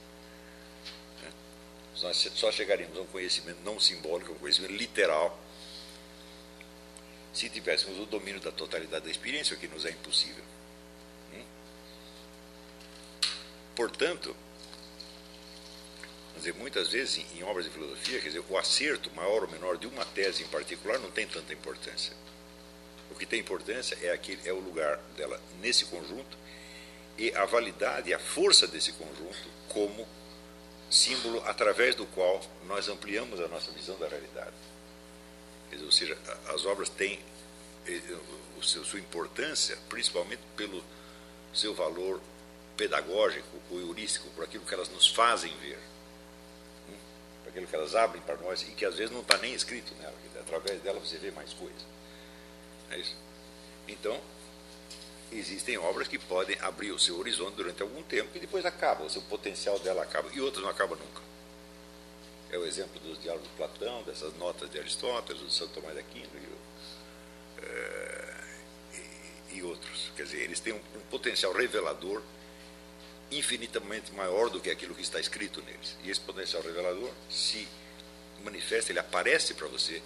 Né? Nós só chegaríamos a um conhecimento não simbólico, um conhecimento literal, se tivéssemos o domínio da totalidade da experiência, o que nos é impossível. Hum? Portanto, dizer, muitas vezes em obras de filosofia, quer dizer, o acerto maior ou menor de uma tese em particular não tem tanta importância. O que tem importância é, aquele, é o lugar dela nesse conjunto e a validade a força desse conjunto como símbolo através do qual nós ampliamos a nossa visão da realidade. Ou seja, as obras têm eh, o seu, sua importância principalmente pelo seu valor pedagógico ou heurístico, por aquilo que elas nos fazem ver, hum? por aquilo que elas abrem para nós e que às vezes não está nem escrito nela, através dela você vê mais coisas. É isso? Então, existem obras que podem abrir o seu horizonte durante algum tempo e depois acaba, o seu potencial dela acaba, e outras não acabam nunca. É o exemplo dos diálogos de Platão, dessas notas de Aristóteles, do Santo Tomás de Aquino e, é, e, e, outros. Quer dizer, eles têm um, um potencial revelador infinitamente maior do que aquilo que está escrito neles. E esse potencial revelador se manifesta, ele aparece para você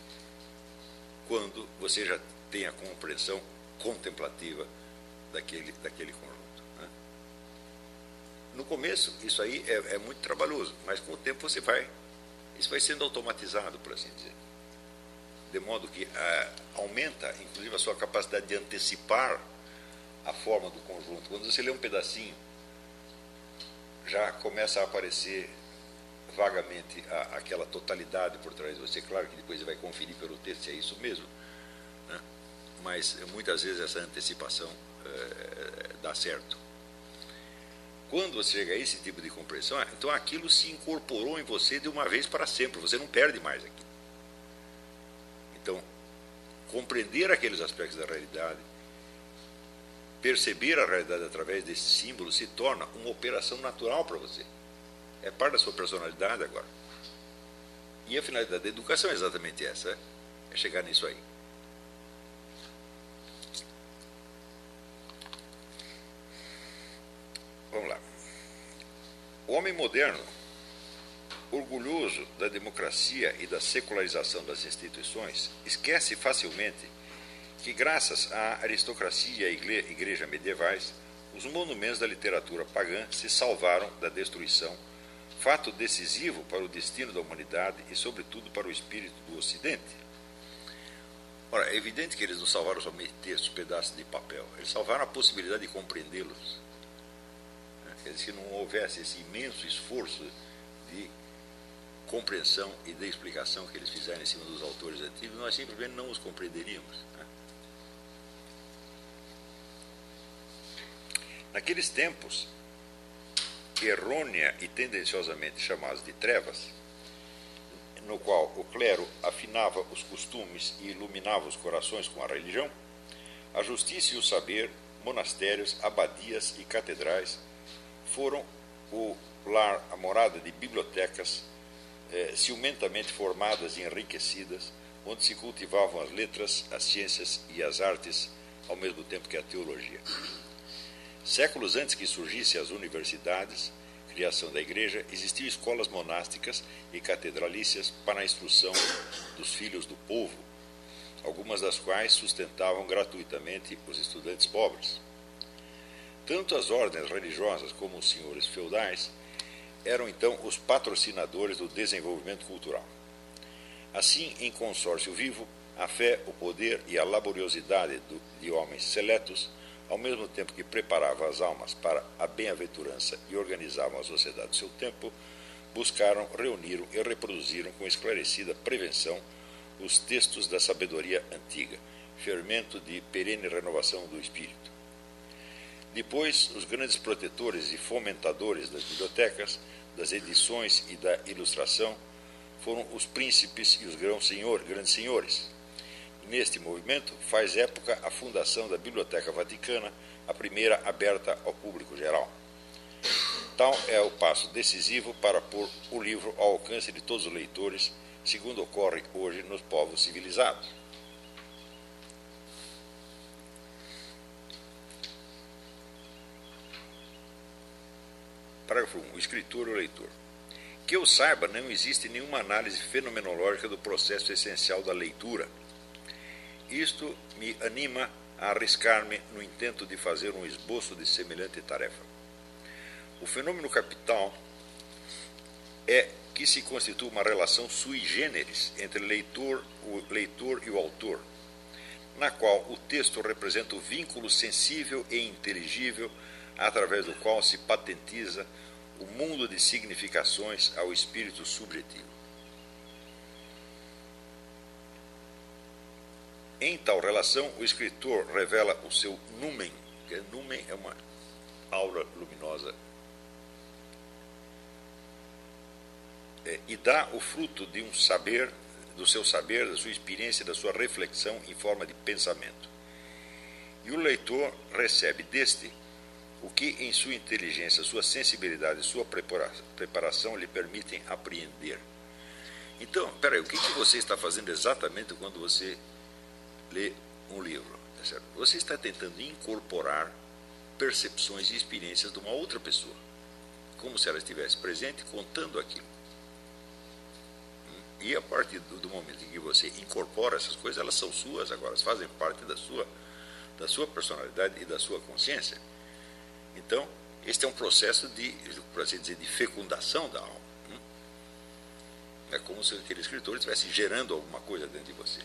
quando você já tem a compreensão contemplativa daquele, daquele conjunto. Né? No começo, isso aí é, é, muito trabalhoso, mas com o tempo você vai, isso vai sendo automatizado, por assim dizer. De modo que ah, aumenta, inclusive, a sua capacidade de antecipar a forma do conjunto. Quando você lê um pedacinho, já começa a aparecer vagamente a, aquela totalidade por trás de você. Claro que depois você vai conferir pelo texto se é isso mesmo mas muitas vezes essa antecipação é, dá certo. Quando você chega a esse tipo de compreensão, então aquilo se incorporou em você de uma vez para sempre, você não perde mais aquilo. Então, compreender aqueles aspectos da realidade, perceber a realidade através desse símbolo se torna uma operação natural para você. É parte da sua personalidade agora. E a finalidade da educação é exatamente essa, é, é chegar nisso aí. Vamos lá. O homem moderno, orgulhoso da democracia e da secularização das instituições, esquece facilmente que, graças à aristocracia e à igreja medievais, os monumentos da literatura pagã se salvaram da destruição, fato decisivo para o destino da humanidade e, sobretudo, para o espírito do Ocidente. Ora, é evidente que eles não salvaram somente textos, pedaços de papel, eles salvaram a possibilidade de compreendê-los se não houvesse esse imenso esforço de compreensão e de explicação que eles fizeram em cima dos autores antigos, nós simplesmente não os compreenderíamos. Né? Naqueles tempos, errônea e tendenciosamente chamados de trevas, no qual o clero afinava os costumes e iluminava os corações com a religião, a justiça e o saber, monastérios, abadias e catedrais foram o lar, a morada de bibliotecas eh, ciumentamente formadas e enriquecidas, onde se cultivavam as letras, as ciências e as artes, ao mesmo tempo que a teologia. Séculos antes que surgissem as universidades, criação da igreja, existiam escolas monásticas e catedralícias para a instrução dos filhos do povo, algumas das quais sustentavam gratuitamente os estudantes pobres. Tanto as ordens religiosas como os senhores feudais eram então os patrocinadores do desenvolvimento cultural. Assim, em consórcio vivo, a fé, o poder e a laboriosidade de homens seletos, ao mesmo tempo que preparavam as almas para a bem-aventurança e organizavam a sociedade do seu tempo, buscaram, reuniram e reproduziram com esclarecida prevenção os textos da sabedoria antiga, fermento de perene renovação do espírito. Depois, os grandes protetores e fomentadores das bibliotecas, das edições e da ilustração foram os príncipes e os grandes senhores. Neste movimento faz época a fundação da Biblioteca Vaticana, a primeira aberta ao público geral. Tal é o passo decisivo para pôr o livro ao alcance de todos os leitores, segundo ocorre hoje nos povos civilizados. Parágrafo 1. O escritor ou leitor. Que eu saiba, não existe nenhuma análise fenomenológica do processo essencial da leitura. Isto me anima a arriscar-me no intento de fazer um esboço de semelhante tarefa. O fenômeno capital é que se constitua uma relação sui generis entre leitor, o leitor e o autor, na qual o texto representa o vínculo sensível e inteligível através do qual se patentiza o mundo de significações ao espírito subjetivo. Em tal relação, o escritor revela o seu numen, que é, numen é uma aura luminosa, é, e dá o fruto de um saber, do seu saber, da sua experiência, da sua reflexão em forma de pensamento. E o leitor recebe deste o que em sua inteligência, sua sensibilidade, sua preparação lhe permitem apreender. Então, peraí, o que, que você está fazendo exatamente quando você lê um livro? Tá você está tentando incorporar percepções e experiências de uma outra pessoa, como se ela estivesse presente contando aquilo. E a partir do, momento em que você incorpora essas coisas, elas são suas agora, fazem parte da sua, da sua personalidade e da sua consciência. Então, este é um processo de, por assim dizer, de fecundação da alma. Hum? É como se aquele escritor estivesse gerando alguma coisa dentro de você.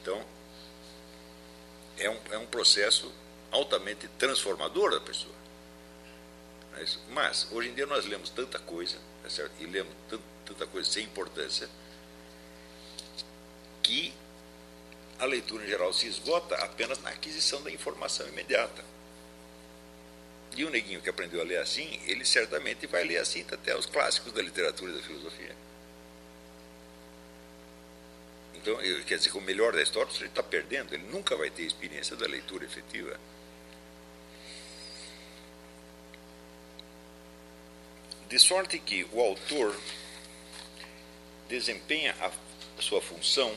Então, é um, é um processo altamente transformador da pessoa. É Mas, hoje em dia, nós lemos tanta coisa, tá certo? e lemos tanta coisa sem importância, que a leitura em geral se esgota apenas na aquisição da informação imediata. E o neguinho que aprendeu a ler assim, ele certamente vai ler assim até os clássicos da literatura e da filosofia. Então, quer dizer que o melhor da história ele está perdendo, ele nunca vai ter experiência da leitura efetiva. De sorte que o autor desempenha a sua função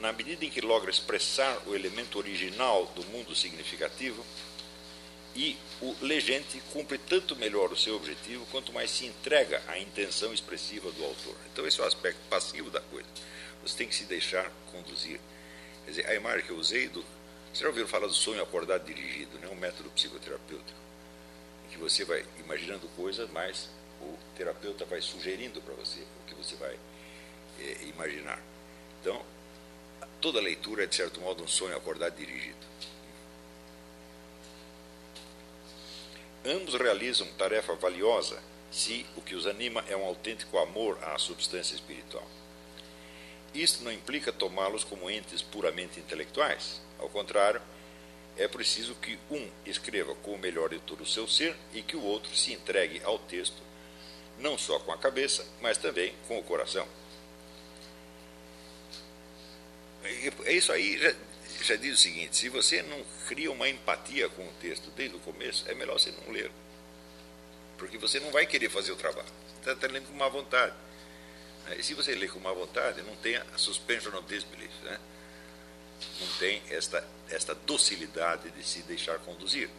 na medida em que logra expressar o elemento original do mundo significativo e o legente cumpre tanto melhor o seu objetivo quanto mais se entrega à intenção expressiva do autor. Então, esse é o aspecto passivo da coisa. Você tem que se deixar conduzir. Quer dizer, a imagem que eu usei do. Vocês já ouviram falar do sonho acordado dirigido, né? um método psicoterapêutico, em que você vai imaginando coisas, mas o terapeuta vai sugerindo para você o que você vai é, imaginar. Então, toda leitura é, de certo modo, um sonho acordado dirigido. Ambos realizam tarefa valiosa se o que os anima é um autêntico amor à substância espiritual. Isto não implica tomá-los como entes puramente intelectuais. Ao contrário, é preciso que um escreva com o melhor de todo o seu ser e que o outro se entregue ao texto, não só com a cabeça, mas também com o coração. É isso aí já, diz o seguinte: se você não cria uma empatia com o texto desde o começo, é melhor você não ler. Porque você não vai querer fazer o trabalho. Você está lendo com má vontade. E se você lê com má vontade, não tem a suspension of disbelief. Né? Não tem esta, esta docilidade de se deixar conduzir.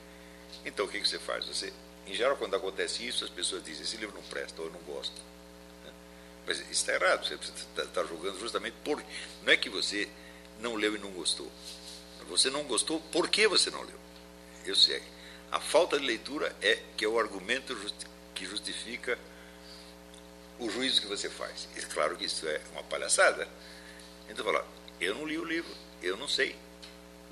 Então o que, que você faz? Você, em geral, quando acontece isso, as pessoas dizem: esse livro não presta, ou eu não gosto. Né? Mas está errado. Você está tá julgando justamente por. Não é que você não leu e não gostou. Você não gostou, por que você não leu? Eu sei. A falta de leitura é que é o argumento que justifica o juízo que você faz. É claro que isso é uma palhaçada. Então fala, eu não li o livro, eu não sei.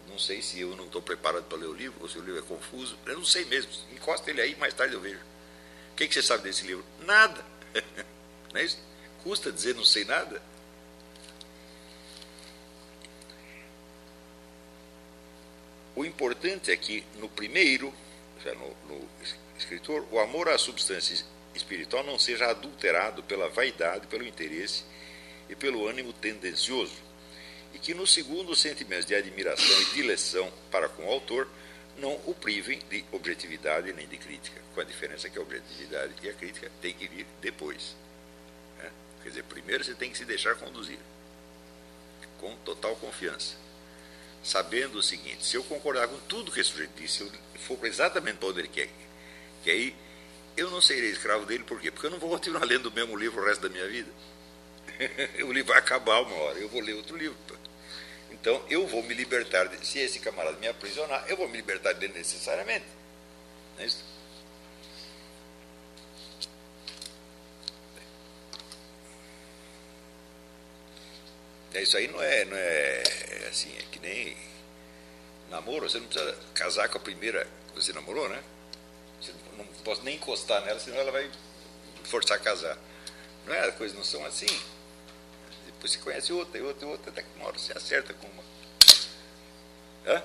Não sei se eu não estou preparado para ler o livro, ou se o livro é confuso. Eu não sei mesmo. Encosta ele aí, mais tarde eu vejo. O que, que você sabe desse livro? Nada. Não é isso? Custa dizer não sei nada? O importante é que no primeiro, no, no escritor, o amor à substância espiritual não seja adulterado pela vaidade, pelo interesse e pelo ânimo tendencioso, e que no segundo os sentimentos de admiração e dileção para com o autor não o privem de objetividade nem de crítica, com a diferença que a objetividade e a crítica têm que vir depois. Né? Quer dizer, primeiro você tem que se deixar conduzir, com total confiança sabendo o seguinte: se eu concordar com tudo que esse sujeito disse, se eu for exatamente para onde ele quer, quer ir, eu não serei escravo dele, por quê? Porque eu não vou continuar lendo o mesmo livro o resto da minha vida. o livro vai acabar uma hora, eu vou ler outro livro. Então, eu vou me libertar, se esse camarada me aprisionar, eu vou me libertar dele necessariamente. Não é isso? Isso aí não é, não é assim, é que nem namoro, você não precisa casar com a primeira que você namorou, né? Você não pode nem encostar nela, senão ela vai forçar a casar. Não é? As coisas não são assim. Depois você conhece outra, e outra, e outra, até que uma hora você acerta com uma. Hã?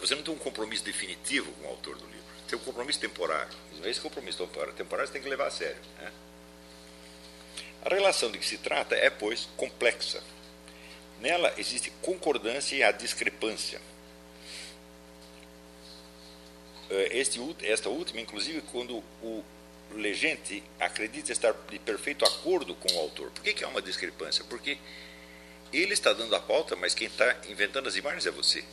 Você não tem um compromisso definitivo com o autor do livro. Tem um compromisso temporário. Esse compromisso temporário, temporário você tem que levar a sério. Né? A relação de que se trata é, pois, complexa. Nela existe concordância e a discrepância. Eh, este, esta última, inclusive, quando o legente acredita estar de perfeito acordo com o autor. Por que, que há uma discrepância? Porque ele está dando a pauta, mas quem está inventando as imagens é você.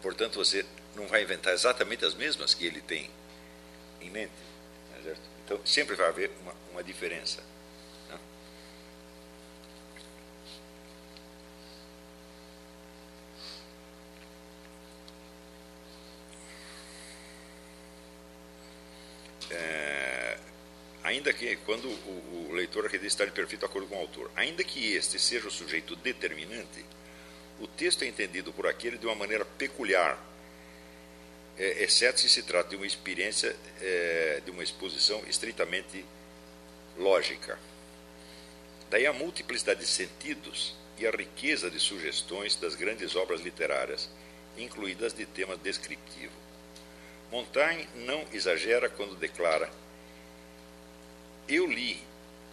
Portanto, você não vai inventar exatamente as mesmas que ele tem em mente. Então, sempre vai haver uma, uma diferença. Né? É, ainda que, quando o, o leitor acredita estar de perfeito acordo com o autor, ainda que este seja o sujeito determinante, o texto é entendido por aquele de uma maneira peculiar, é, exceto se se trata de uma experiência, é, de uma exposição estritamente lógica. Daí a multiplicidade de sentidos e a riqueza de sugestões das grandes obras literárias, incluídas de tema descritivo. Montaigne não exagera quando declara: Eu li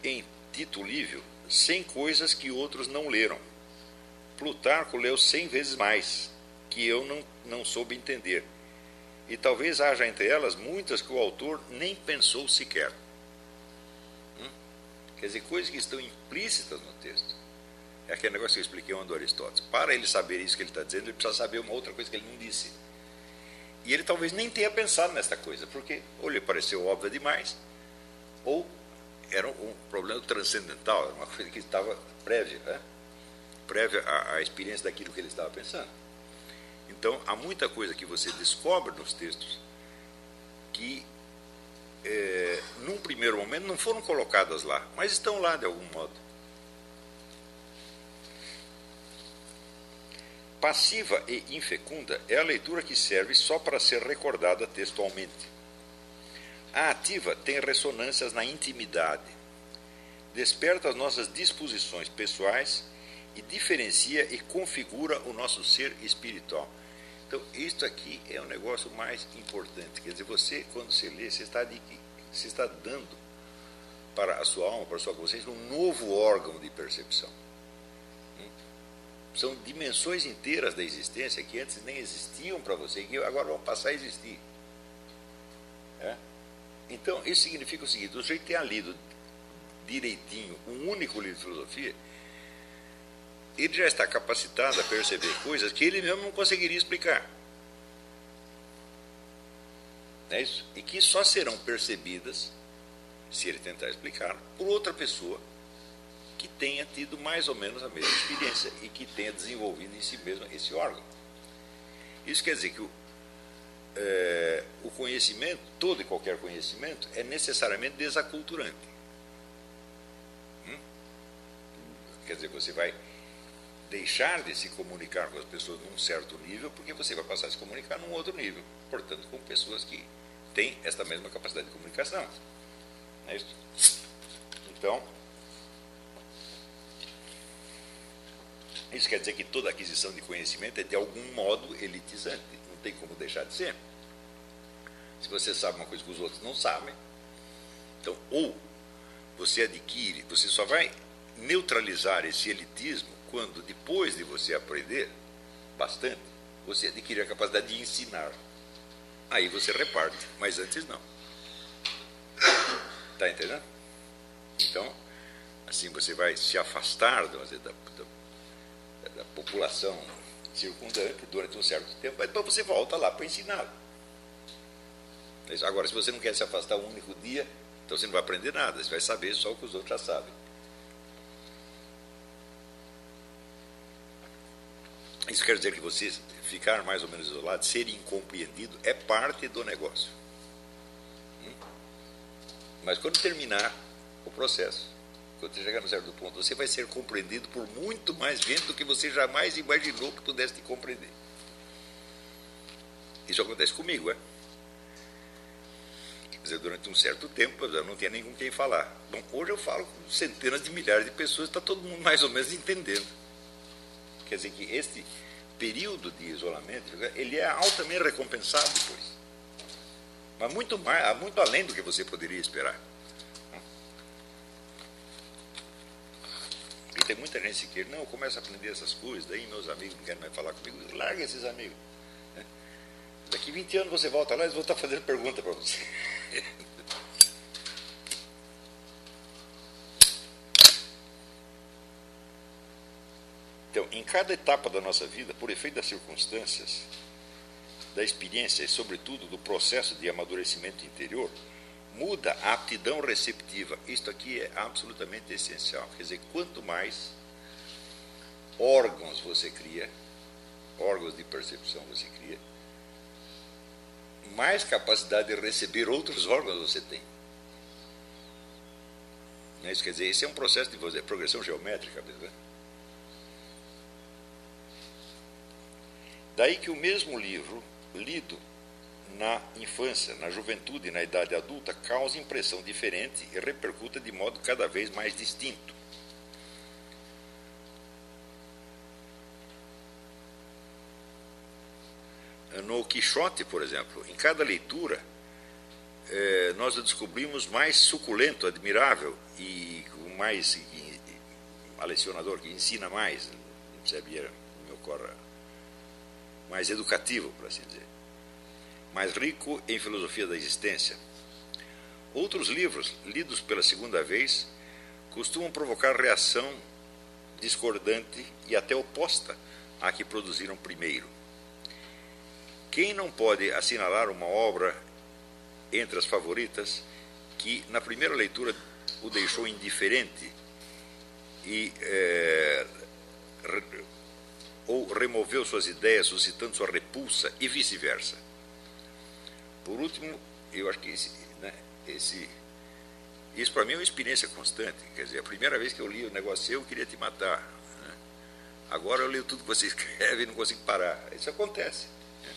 em Tito Livio cem coisas que outros não leram. Plutarco leu cem vezes mais, que eu não, não soube entender. E talvez haja entre elas muitas que o autor nem pensou sequer. Quer dizer, coisas que estão implícitas no texto. É aquele negócio que eu expliquei ontem do Aristóteles. Para ele saber isso que ele está dizendo, ele precisa saber uma outra coisa que ele não disse. E ele talvez nem tenha pensado nessa coisa, porque ou lhe pareceu óbvia demais, ou era um problema transcendental, era uma coisa que estava prévia, né? prévia à experiência daquilo que ele estava pensando. Então, há muita coisa que você descobre nos textos que é, num primeiro momento, não foram colocadas lá, mas estão lá de algum modo. Passiva e infecunda é a leitura que serve só para ser recordada textualmente. A ativa tem ressonâncias na intimidade, desperta as nossas disposições pessoais e diferencia e configura o nosso ser espiritual. Então, isto aqui é o negócio mais importante. Quer dizer, você, quando você lê, você está, de, você está dando para a sua alma, para a sua consciência, um novo órgão de percepção. São dimensões inteiras da existência que antes nem existiam para você, que agora vão passar a existir. É? Então, isso significa o seguinte: o sujeito tenha lido direitinho um único livro de filosofia, ele já está capacitado a perceber coisas que ele mesmo não conseguiria explicar. É isso? E que só serão percebidas, se ele tentar explicar, por outra pessoa que tenha tido mais ou menos a mesma experiência e que tenha desenvolvido em si mesmo esse órgão. Isso quer dizer que o, é, o conhecimento, todo e qualquer conhecimento, é necessariamente desaculturante. Hum? Quer dizer, você vai deixar de se comunicar com as pessoas num certo nível, porque você vai passar a se comunicar num outro nível. Portanto, com pessoas que têm esta mesma capacidade de comunicação. É isso? Então, isso quer dizer que toda aquisição de conhecimento é de algum modo elitizante. Não tem como deixar de ser. Se você sabe uma coisa que os outros não sabem, então, ou você adquire, você só vai neutralizar esse elitismo quando, depois de você aprender bastante, você adquire a capacidade de ensinar. Aí você reparte, mas antes não. Está entendendo? Então, assim você vai se afastar da, da, da, da população circundante durante um certo tempo, mas depois você volta lá para ensinar. Agora, se você não quer se afastar um único dia, então você não vai aprender nada, você vai saber só o que os outros já sabem. Isso quer dizer que você ficar mais ou menos isolado, ser incompreendido, é parte do negócio. Hum? Mas quando terminar o processo, quando você chegar no certo ponto, você vai ser compreendido por muito mais gente do que você jamais imaginou que pudesse te compreender. Isso acontece comigo, é? Quer dizer, durante um certo tempo eu não tinha nem com quem falar. Bom, hoje eu falo com centenas de milhares de pessoas, está todo mundo mais ou menos entendendo. Quer dizer que este período de isolamento, ele é altamente recompensado depois. Mas muito, mais, muito além do que você poderia esperar. E tem muita gente que não, começa a aprender essas coisas, daí meus amigos não querem mais falar comigo, larga esses amigos. Daqui 20 anos você volta lá e eles vão estar fazendo pergunta para você. Então, em cada etapa da nossa vida, por efeito das circunstâncias, da experiência e, sobretudo, do processo de amadurecimento interior, muda a aptidão receptiva. Isto aqui é absolutamente essencial. Quer dizer, quanto mais órgãos você cria, órgãos de percepção você cria, mais capacidade de receber outros órgãos você tem. Isso quer dizer, esse é um processo de progressão geométrica mesmo. Né? Daí que o mesmo livro, lido na infância, na juventude e na idade adulta, causa impressão diferente e repercuta de modo cada vez mais distinto. No Quixote, por exemplo, em cada leitura, eh, nós o descobrimos mais suculento, admirável e mais e, que ensina mais. Não sabia, me ocorre mais educativo, por assim dizer, mais rico em filosofia da existência. Outros livros, lidos pela segunda vez, costumam provocar reação discordante e até oposta à que produziram primeiro. Quem não pode assinalar uma obra entre as favoritas que na primeira leitura o deixou indiferente e é, ou removeu suas ideias, suscitando sua repulsa e vice-versa. Por último, eu acho que esse, né, esse isso para mim é uma experiência constante. Quer dizer, a primeira vez que eu li o negócio eu queria te matar. Né? Agora eu leio tudo que você escreve e não consigo parar. Isso acontece. Né?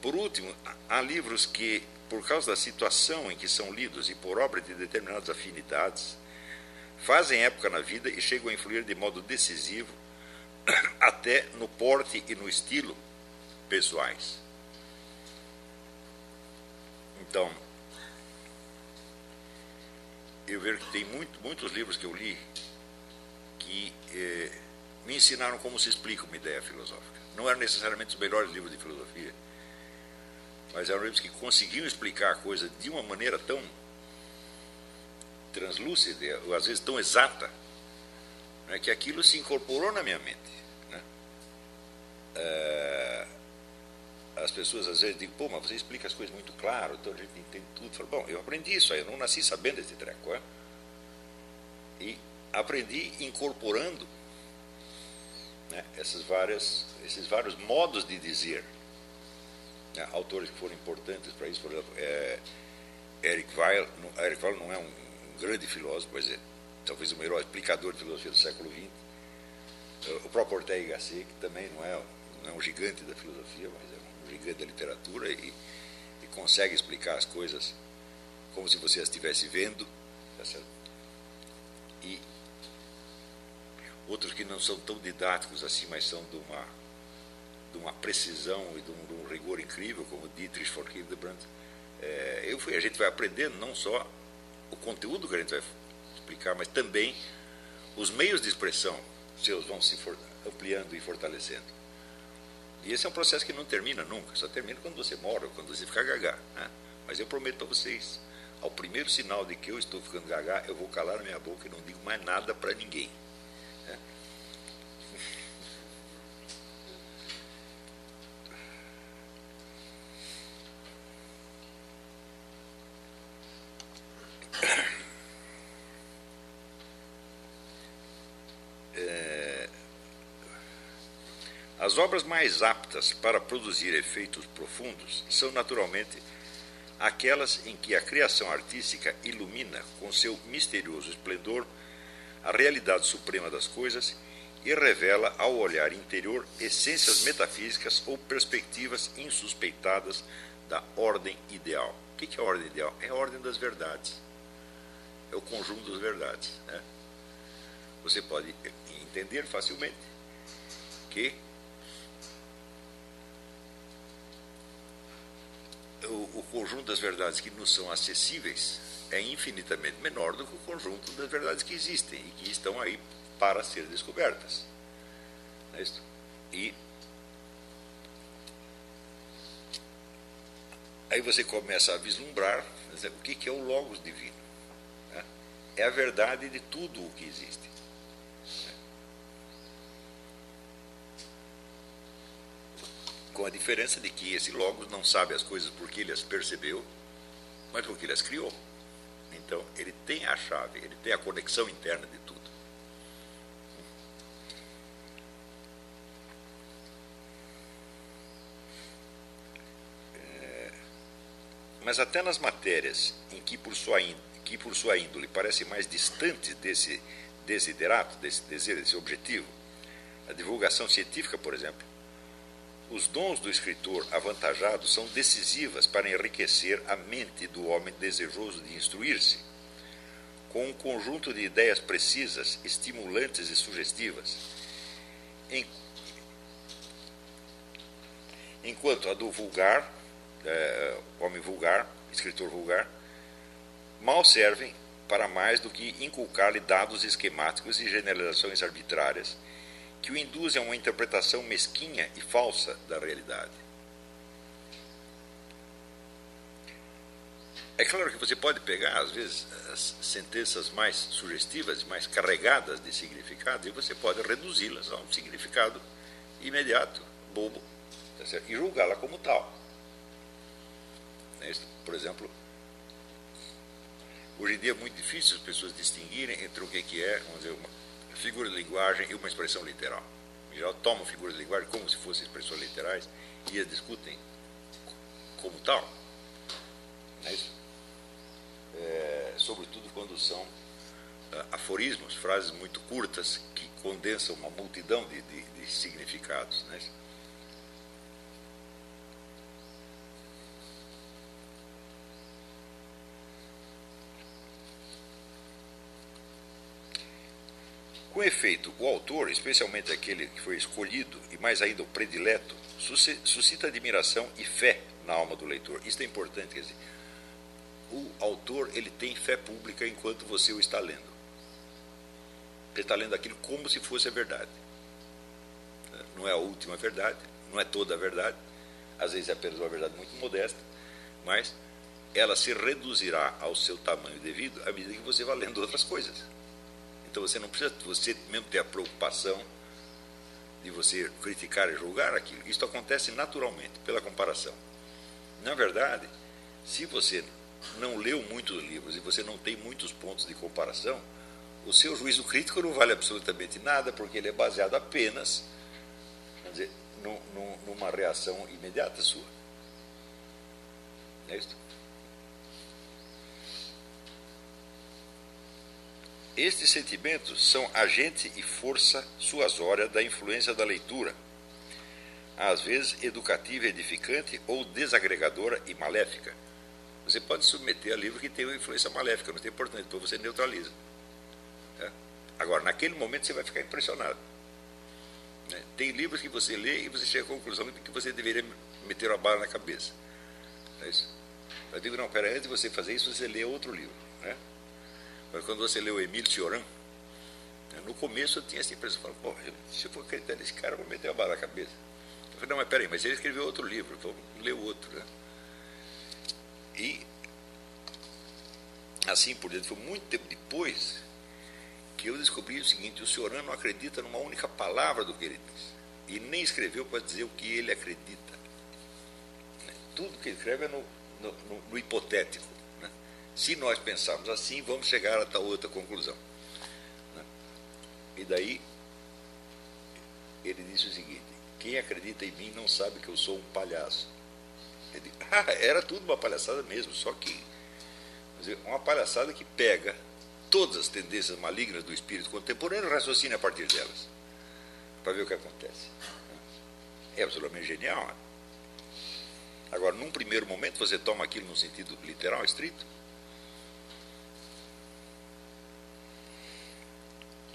Por último, há livros que, por causa da situação em que são lidos e por obra de determinadas afinidades, fazem época na vida e chegam a influir de modo decisivo até no porte e no estilo pessoais. Então, eu vejo que tem muito, muitos livros que eu li que eh, me ensinaram como se explica uma ideia filosófica. Não eram necessariamente os melhores livros de filosofia, mas eram livros que conseguiam explicar a coisa de uma maneira tão translúcida, ou às vezes tão exata, né, que aquilo se incorporou na minha mente. Né? É, as pessoas às vezes dizem, pô, mas você explica as coisas muito claro, então a gente entende tudo. Eu falo, bom, eu aprendi isso aí, eu não nasci sabendo esse treco. É? E aprendi incorporando né, essas várias, esses vários modos de dizer. Né, autores que foram importantes para isso, por exemplo, é, Eric Weil, Eric Weil não é um, grande filósofo, mas é talvez o melhor explicador de filosofia do século XX. O próprio Ortega Gasset, que também não é, não é um gigante da filosofia, mas é um gigante da literatura e, e consegue explicar as coisas como se você as estivesse vendo. Tá e outros que não são tão didáticos assim, mas são de uma, de uma precisão e de um, de um rigor incrível, como Dietrich von Hildebrand. É, eu fui, a gente vai aprendendo não só o conteúdo que a gente vai explicar, mas também os meios de expressão seus vão se ampliando e fortalecendo. E esse é um processo que não termina nunca, só termina quando você morre, quando você ficar gagá. Né? Mas eu prometo para vocês, ao primeiro sinal de que eu estou ficando gagá, eu vou calar a minha boca e não digo mais nada para ninguém. Né? As obras mais aptas para produzir efeitos profundos são, naturalmente, aquelas em que a criação artística ilumina com seu misterioso esplendor a realidade suprema das coisas e revela ao olhar interior essências metafísicas ou perspectivas insuspeitadas da ordem ideal. O que é a ordem ideal? É a ordem das verdades. É o conjunto das verdades. Né? Você pode entender facilmente que o, conjunto das verdades que nos são acessíveis é infinitamente menor do que o conjunto das verdades que existem e que estão aí para ser descobertas. É? E aí você começa a vislumbrar o que é o Logos divino. Né? É a verdade de tudo o que existe. Com a diferença de que esse Logos não sabe as coisas porque ele as percebeu, mas porque ele as criou. Então, ele tem a chave, ele tem a conexão interna de tudo. É, mas até nas matérias em que por sua índole, que por sua índole parecem mais distantes desse desiderato, desse desejo, desse objetivo, a divulgação científica, por exemplo, os dons do escritor avantajado são decisivas para enriquecer a mente do homem desejoso de instruir-se, com um conjunto de ideias precisas, estimulantes e sugestivas. Enquanto a do vulgar, é, homem vulgar, escritor vulgar, mal servem para mais do que inculcar-lhe dados esquemáticos e generalizações arbitrárias que o induzem a uma interpretação mesquinha e falsa da realidade. É claro que você pode pegar, às vezes, as sentenças mais sugestivas, mais carregadas de significado, e você pode reduzi-las a um significado imediato, bobo, tá e julgá-la como tal. Por exemplo, hoje em dia é muito difícil as pessoas distinguirem entre o que é, vamos dizer, uma figura de linguagem e uma expressão literal. Em geral, tomam figuras de linguagem como se fossem expressões literais e as discutem como tal. Não é isso? É, sobretudo quando são uh, aforismos, frases muito curtas que condensam uma multidão de, de, de significados. Não é isso? Com efeito, o autor, especialmente aquele que foi escolhido e mais ainda o predileto, suscita admiração e fé na alma do leitor. Isso é importante, quer dizer, o autor ele tem fé pública enquanto você o está lendo. Ele está lendo aquilo como se fosse a verdade. Não é a última verdade, não é toda a verdade, às vezes é apenas uma verdade muito modesta, mas ela se reduzirá ao seu tamanho devido à medida que você vai lendo outras coisas. Então você não precisa você mesmo ter a preocupação de você criticar e julgar aquilo. Isso acontece naturalmente, pela comparação. Na verdade, se você não leu muitos livros e você não tem muitos pontos de comparação, o seu juízo crítico não vale absolutamente nada, porque ele é baseado apenas dizer, numa reação imediata sua. É isso? Estes sentimentos são agente e força suasória da influência da leitura, às vezes educativa edificante ou desagregadora e maléfica. Você pode submeter a livro que tem uma influência maléfica, não tem importância, então você neutraliza. É? Agora, naquele momento você vai ficar impressionado. Né? Tem livros que você lê e você chega à conclusão de que você deveria meter a bala na cabeça. É isso? Eu digo, não, pera, antes de você fazer isso, você lê outro livro. Né? Mas quando você lê o Emílio Cioran, né, no começo eu tinha essa impressão, eu falava, pô, se eu for acreditar nesse cara, eu vou meter a bala na cabeça. Eu falei, não, mas peraí, mas ele escreveu outro livro, então lê o outro. Né? E assim por diante, foi muito tempo depois que eu descobri o seguinte, o Cioran não acredita numa única palavra do que ele diz. E nem escreveu para dizer o que ele acredita. Tudo que ele escreve é no, no, no, no hipotético. Se nós pensarmos assim, vamos chegar a tal outra conclusão. Né? E daí, ele disse o seguinte: quem acredita em mim não sabe que eu sou um palhaço. Ele, ah, era tudo uma palhaçada mesmo, só que uma palhaçada que pega todas as tendências malignas do espírito contemporâneo e raciocina a partir delas, para ver o que acontece. É absolutamente genial. Né? Agora, num primeiro momento, você toma aquilo no sentido literal, estrito,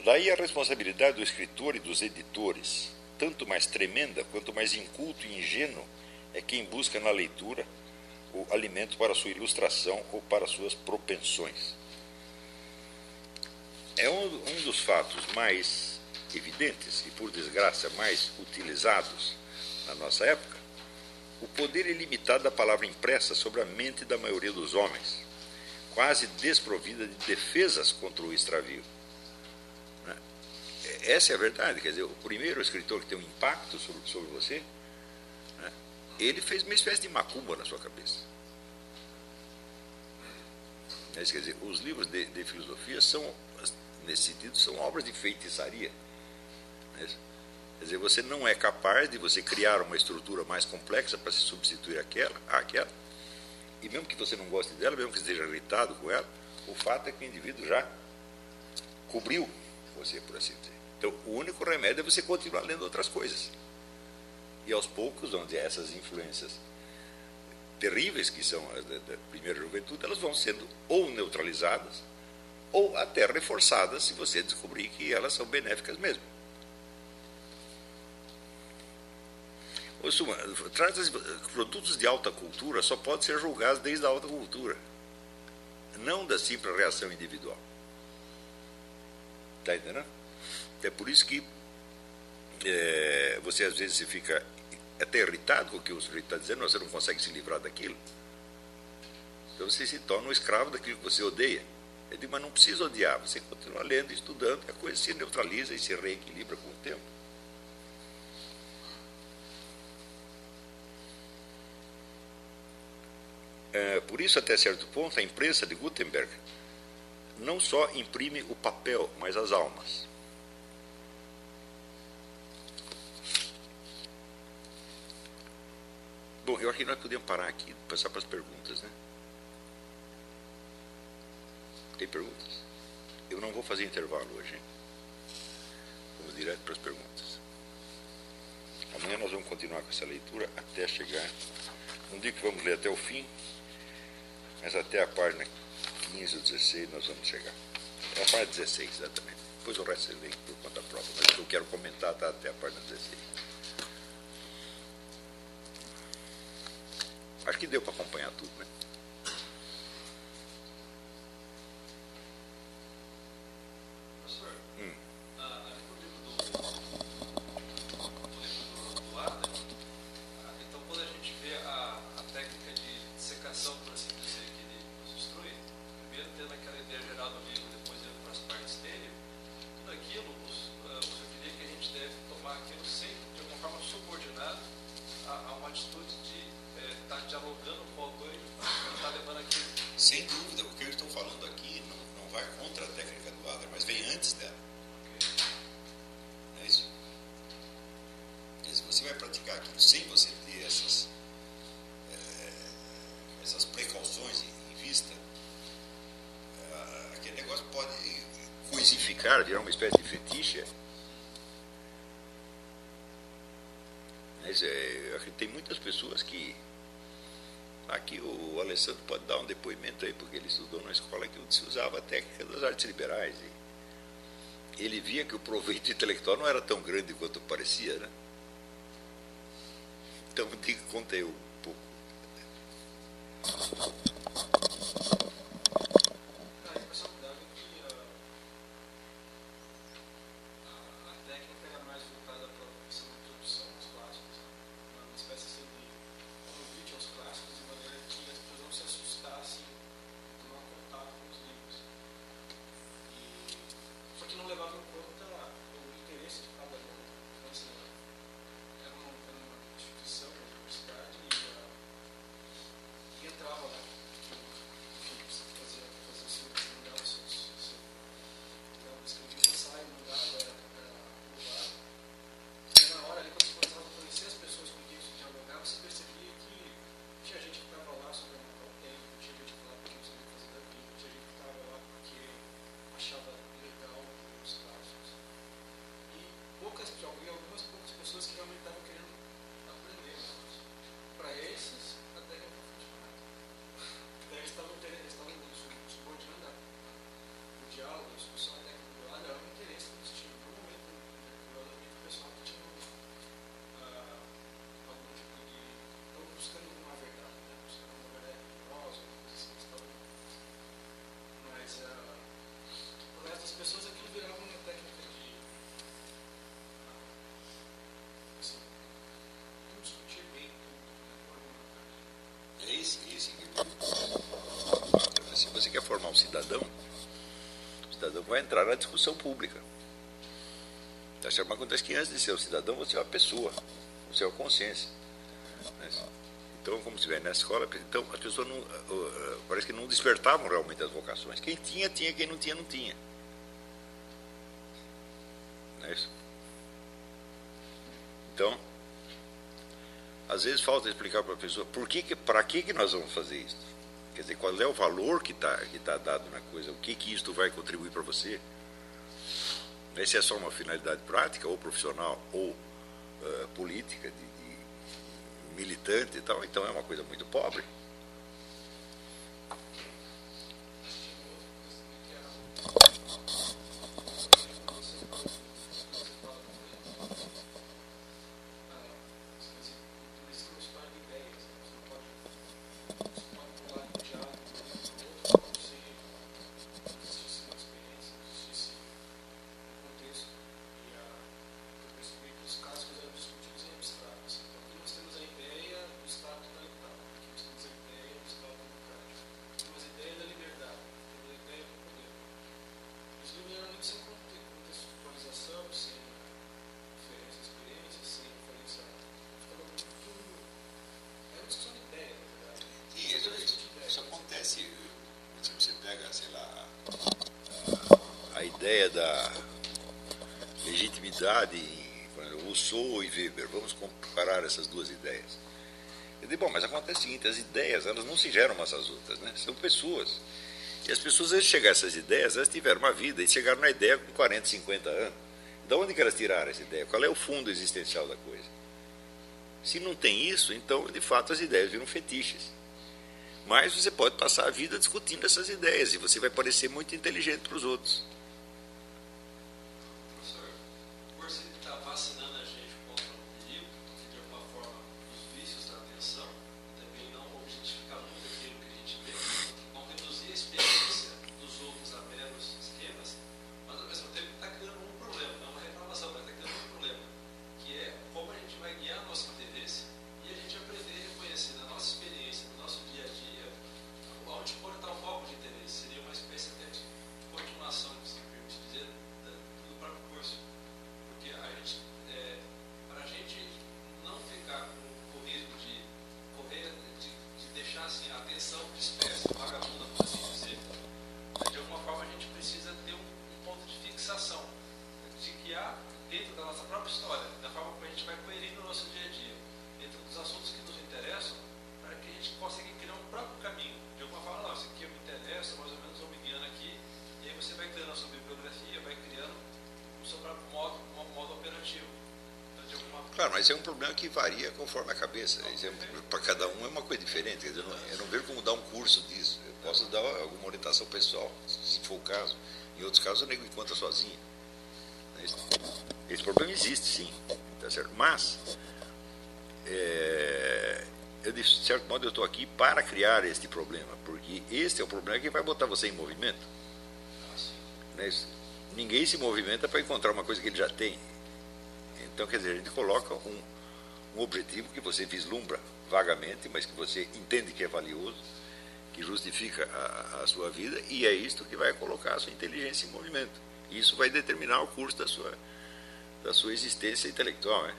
Daí a responsabilidade do escritor e dos editores, tanto mais tremenda quanto mais inculto e ingênuo é quem busca na leitura o alimento para sua ilustração ou para suas propensões. É um, um dos fatos mais evidentes e, por desgraça, mais utilizados na nossa época, o poder ilimitado da palavra impressa sobre a mente da maioria dos homens, quase desprovida de defesas contra o extravio essa é a verdade. Quer dizer, o primeiro escritor que tem um impacto sobre, sobre você, né, ele fez uma espécie de macumba na sua cabeça. Quer dizer, os livros de, de filosofia são, nesse sentido, são obras de feitiçaria. Quer dizer, você não é capaz de você criar uma estrutura mais complexa para se substituir àquela, àquela. E mesmo que você não goste dela, mesmo que esteja irritado com ela, o fato é que o indivíduo já cobriu você, por assim dizer. Então, o único remédio é você continuar lendo outras coisas. E aos poucos, onde essas influências terríveis que são as da, da primeira juventude, elas vão sendo ou neutralizadas ou até reforçadas se você descobrir que elas são benéficas mesmo. Ou suma, produtos de alta cultura só podem ser julgados desde a alta cultura, não da simples reação individual. Está entendendo? É por isso que é, você às vezes fica até irritado com o que o sujeito está dizendo, você não consegue se livrar daquilo. Então você se torna um escravo daquilo que você odeia. Eu digo, mas não precisa odiar, você continua lendo, estudando, a coisa se neutraliza e se reequilibra com o tempo. É, por isso, até certo ponto, a imprensa de Gutenberg não só imprime o papel, mas as almas. Bom, eu acho que nós podemos parar aqui, passar para as perguntas, né? Tem perguntas? Eu não vou fazer intervalo hoje? Vamos direto para as perguntas. Amanhã nós vamos continuar com essa leitura até chegar. Não digo que vamos ler até o fim, mas até a página 15 ou 16 nós vamos chegar. É a página 16, exatamente. Depois o resto você lê por conta própria, mas eu quero comentar tá, até a página 16. Acho que deu para acompanhar tudo, né? Sem você ter essas, é, essas precauções em, em vista, é, aquele negócio pode coisificar, virar uma espécie de fetiche. Mas é, tem muitas pessoas que. Aqui o Alessandro pode dar um depoimento aí, porque ele estudou na escola que se usava a técnica das artes liberais. E ele via que o proveito intelectual não era tão grande quanto parecia, né? Então, diga, conta aí um pouco. Se você quer formar um cidadão, o cidadão vai entrar na discussão pública. Tá certo? Mas acontece que antes de ser um cidadão, você é uma pessoa, você é uma consciência. Então, como se vê na escola, então as pessoas não, parece que não despertavam realmente as vocações. Quem tinha, tinha, quem não tinha, não tinha. Não é isso? Então, às vezes falta explicar para a pessoa por que, que para que, que nós vamos fazer isso. Dizer, qual é o valor que está que tá dado na coisa, o que, que isto vai contribuir para você. Se é só uma finalidade prática, ou profissional, ou uh, política, de, de militante e tal, então é uma coisa muito pobre. Ideia da legitimidade, Rousseau e Weber, vamos comparar essas duas ideias. Eu digo, bom, mas acontece o seguinte, as ideias, elas não se geram umas às outras, né? São pessoas. E as pessoas, antes de chegar a essas ideias, elas tiveram uma vida e chegaram na ideia com 40, 50 anos. De onde que elas tiraram essa ideia? Qual é o fundo existencial da coisa? Se não tem isso, então, de fato, as ideias viram fetiches. Mas você pode passar a vida discutindo essas ideias e você vai parecer muito inteligente para os outros. onde pode estar o foco de interesse. Seria uma espécie até de continuação disso. mas é um problema que varia conforme a cabeça. É, Para cada um é uma coisa diferente. Dizer, eu, não, eu não vejo como dar um curso disso. Eu posso dar pessoal, se for o caso. Em outros casos, eu nego em conta sozinho. Esse, esse problema existe, sim. Tá certo? Mas, é, eu, de certo modo, eu estou aqui para criar este problema, porque este é o problema que vai botar você em movimento. Né? Ninguém se movimenta para encontrar uma coisa que ele já tem. Então, quer dizer, a gente coloca um, um objetivo que você vislumbra vagamente, mas que você entende que é valioso, que justifica a, a sua vida, e é isto que vai colocar a sua inteligência em movimento. Isso vai determinar o curso da sua, da sua existência intelectual. Né?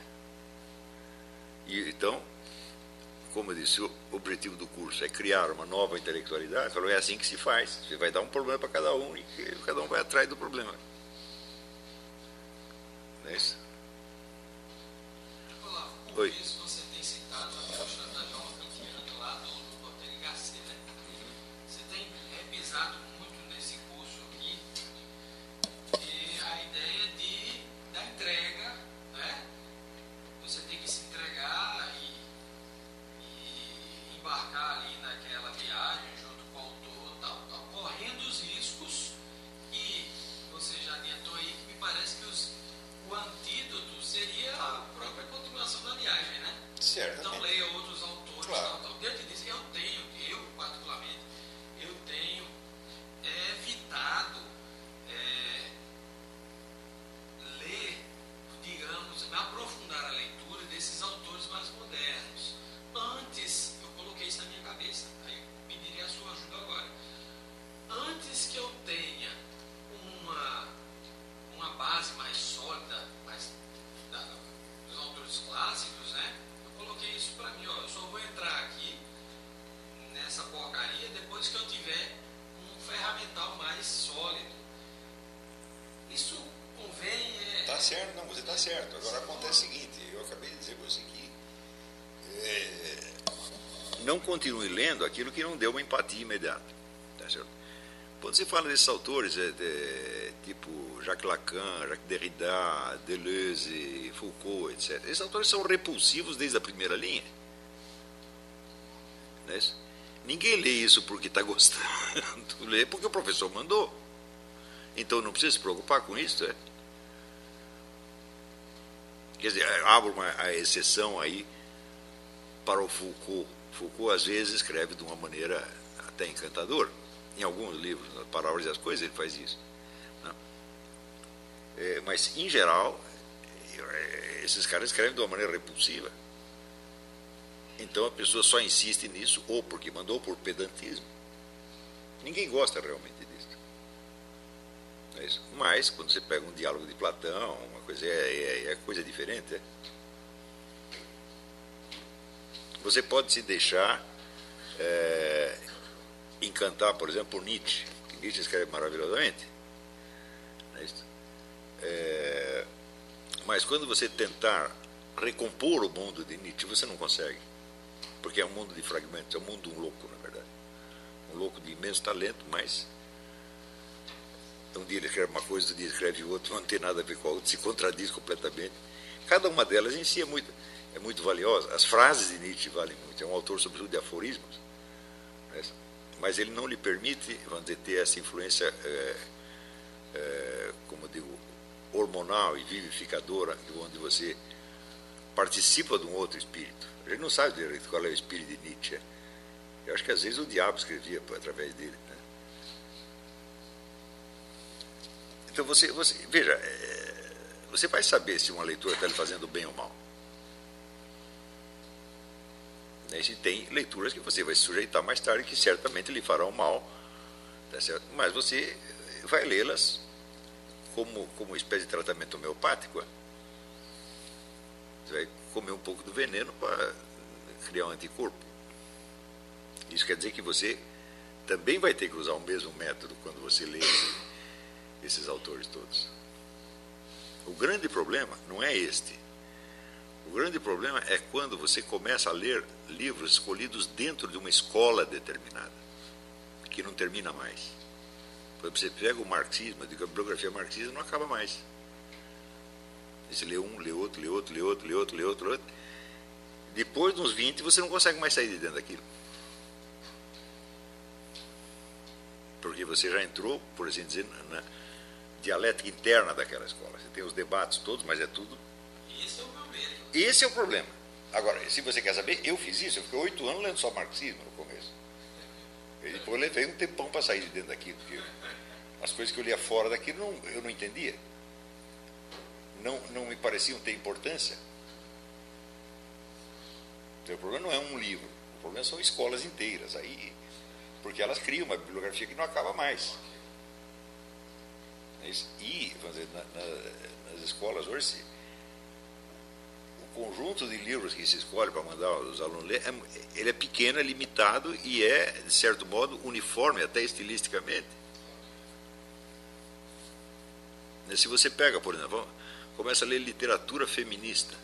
E, então, como eu disse, o objetivo do curso é criar uma nova intelectualidade. Falou, é assim que se faz. Você vai dar um problema para cada um e cada um vai atrás do problema. Não é isso? Olá, Oi. você imediata. Tá certo? Quando você fala desses autores, é, é, tipo Jacques Lacan, Jacques Derrida, Deleuze, Foucault, etc., esses autores são repulsivos desde a primeira linha. Não é isso? Ninguém lê isso porque está gostando, lê porque o professor mandou. Então não precisa se preocupar com isso, é? Quer dizer, abro uma a exceção aí para o Foucault. Foucault às vezes escreve de uma maneira até encantadora. Em alguns livros, nas Palavras e as Coisas, ele faz isso. né? É, mas, em geral, é, esses caras escrevem de uma maneira repulsiva. Então a pessoa só insiste nisso, ou porque mandou, ou por pedantismo. Ninguém gosta realmente disso. É isso. Mas, quando você pega um diálogo de Platão, uma coisa é, é, é coisa diferente. é. Você pode se deixar é, encantar, por exemplo, por Nietzsche, que Nietzsche escreve maravilhosamente. É? É, mas quando você tentar recompor o mundo de Nietzsche, você não consegue. Porque é um mundo de fragmentos, é um mundo de um louco, na verdade. Um louco de imenso talento, mas um dia ele escreve uma coisa, outro dia escreve outra, não tem nada a ver com a outra, se contradiz completamente. Cada uma delas em si é muito, é muito valiosa. As frases de Nietzsche valem muito. É um autor, sobretudo, de aforismos. né? Mas ele não lhe permite, vamos dizer, ter essa influência, é, é, como digo, hormonal e vivificadora, onde você participa de um outro espírito. A gente não sabe direito qual é o espírito de Nietzsche. Eu acho que às vezes o diabo escrevia através dele. Né? Então você, você veja, é, você vai saber se uma leitura está lhe fazendo bem ou mal. Né? Se tem leituras que você vai sujeitar mais tarde que certamente lhe farão mal, tá mas você vai lê-las como, como espécie de tratamento homeopático. é. Você vai comer um pouco do veneno para criar um anticorpo. Isso quer dizer que você também vai ter que usar o mesmo método quando você lê esse- esses autores todos. O grande problema não é este. O grande problema é quando você começa a ler livros escolhidos dentro de uma escola determinada, que não termina mais. Exemplo, você pega o marxismo, a bibliografia marxista não acaba mais. Você lê um, lê outro, lê outro, lê outro, lê outro, lê outro, lê outro. Depois de uns 20, você não consegue mais sair de dentro daquilo. Porque você já entrou, por assim dizer, na dialética interna daquela escola. Você tem os debates todos, mas é tudo. Esse é o problema. Agora, se você quer saber, eu fiz isso. Eu fiquei oito anos lendo só marxismo no começo. E depois eu levei um tempão para sair de dentro daquilo. Porque as coisas que eu lia fora daquilo não, eu não entendia. Não, não me pareciam ter importância. Então, o problema não é um livro. O problema são escolas inteiras. Aí, porque elas criam uma bibliografia que não acaba mais. E, vamos dizer, na, na, nas escolas hoje, conjunto de livros que se escolhe para mandar os alunos ler, é, ele é pequeno, é limitado e é, de certo modo, uniforme, até estilisticamente. Se você pega, por exemplo, começa a ler literatura feminista,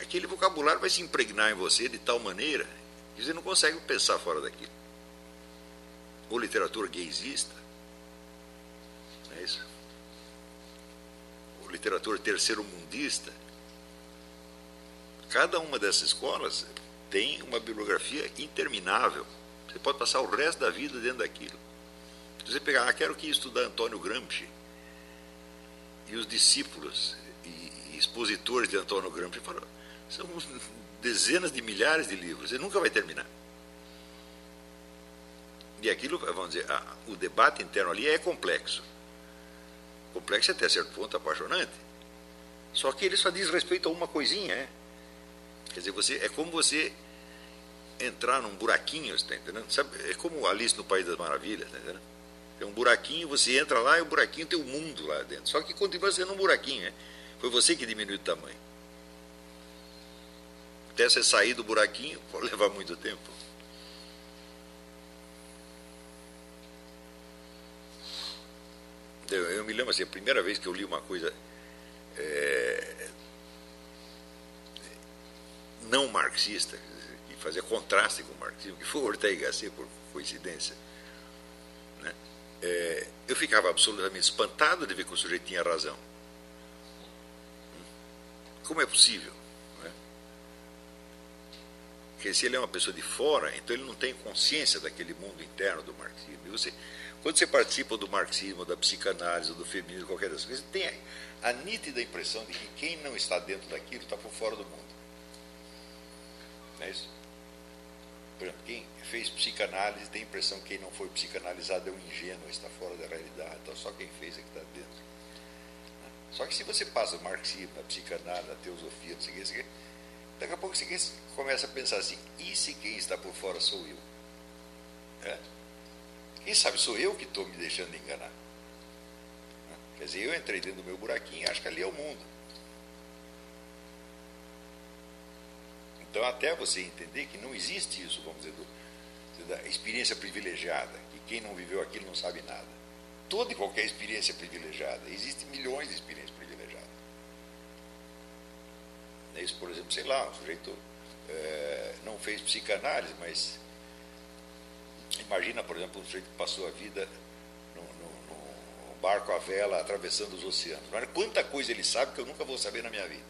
aquele vocabulário vai se impregnar em você de tal maneira que você não consegue pensar fora daquilo. Ou literatura gaysista, é isso? Literatura terceiro-mundista. Cada uma dessas escolas tem uma bibliografia interminável. Você pode passar o resto da vida dentro daquilo. Se você pegar, ah, quero que estudar Antônio Gramsci, e os discípulos e expositores de Antônio Gramsci falam, são dezenas de milhares de livros, você nunca vai terminar. E aquilo, vamos dizer, o debate interno ali é complexo. Complexo até certo ponto apaixonante. Só que ele só diz respeito a uma coisinha, é. Quer dizer, você, é como você entrar num buraquinho, está entendendo? Sabe, é como Alice no País das Maravilhas, está entendendo? Tem um buraquinho, você entra lá e o buraquinho tem o um mundo lá dentro. Só que continua sendo um buraquinho, né? Foi você que diminuiu o tamanho. Até você sair do buraquinho, pode levar muito tempo. Eu, me lembro assim, a primeira vez que eu li uma coisa é, não marxista, que fazia contraste com o marxismo, que foi o Ortega y Gasset, por coincidência é, eu ficava absolutamente espantado de ver que o sujeito tinha razão. Como é possível? Né? Porque se ele é uma pessoa de fora, então ele não tem consciência daquele mundo interno do marxismo. E você, quando você participa do marxismo, da psicanálise, do feminismo, qualquer dessas coisas, tem a, a nítida impressão de que quem não está dentro daquilo está por fora do mundo. Não é isso? Por exemplo, quem fez psicanálise tem a impressão que quem não foi psicanalizado é um ingênuo, está fora da realidade. Então, só quem fez é que está dentro. Só que se você passa o marxismo, a psicanálise, a teosofia, não sei o que, não sei o que, daqui a pouco você começa a pensar assim, e se quem está por fora sou eu? É? Quem sabe sou eu que estou me deixando enganar? Quer dizer, eu entrei dentro do meu buraquinho e acho que ali é o mundo. Então, até você entender que não existe isso, vamos dizer, do, da experiência privilegiada, que quem não viveu aquilo não sabe nada. Toda e qualquer experiência privilegiada, existem milhões de experiências privilegiadas. Isso, por exemplo, sei lá, o sujeito é, não fez psicanálise, mas imagina, por exemplo, um sujeito que passou a vida no barco à vela atravessando os oceanos. Mas quanta coisa ele sabe que eu nunca vou saber na minha vida.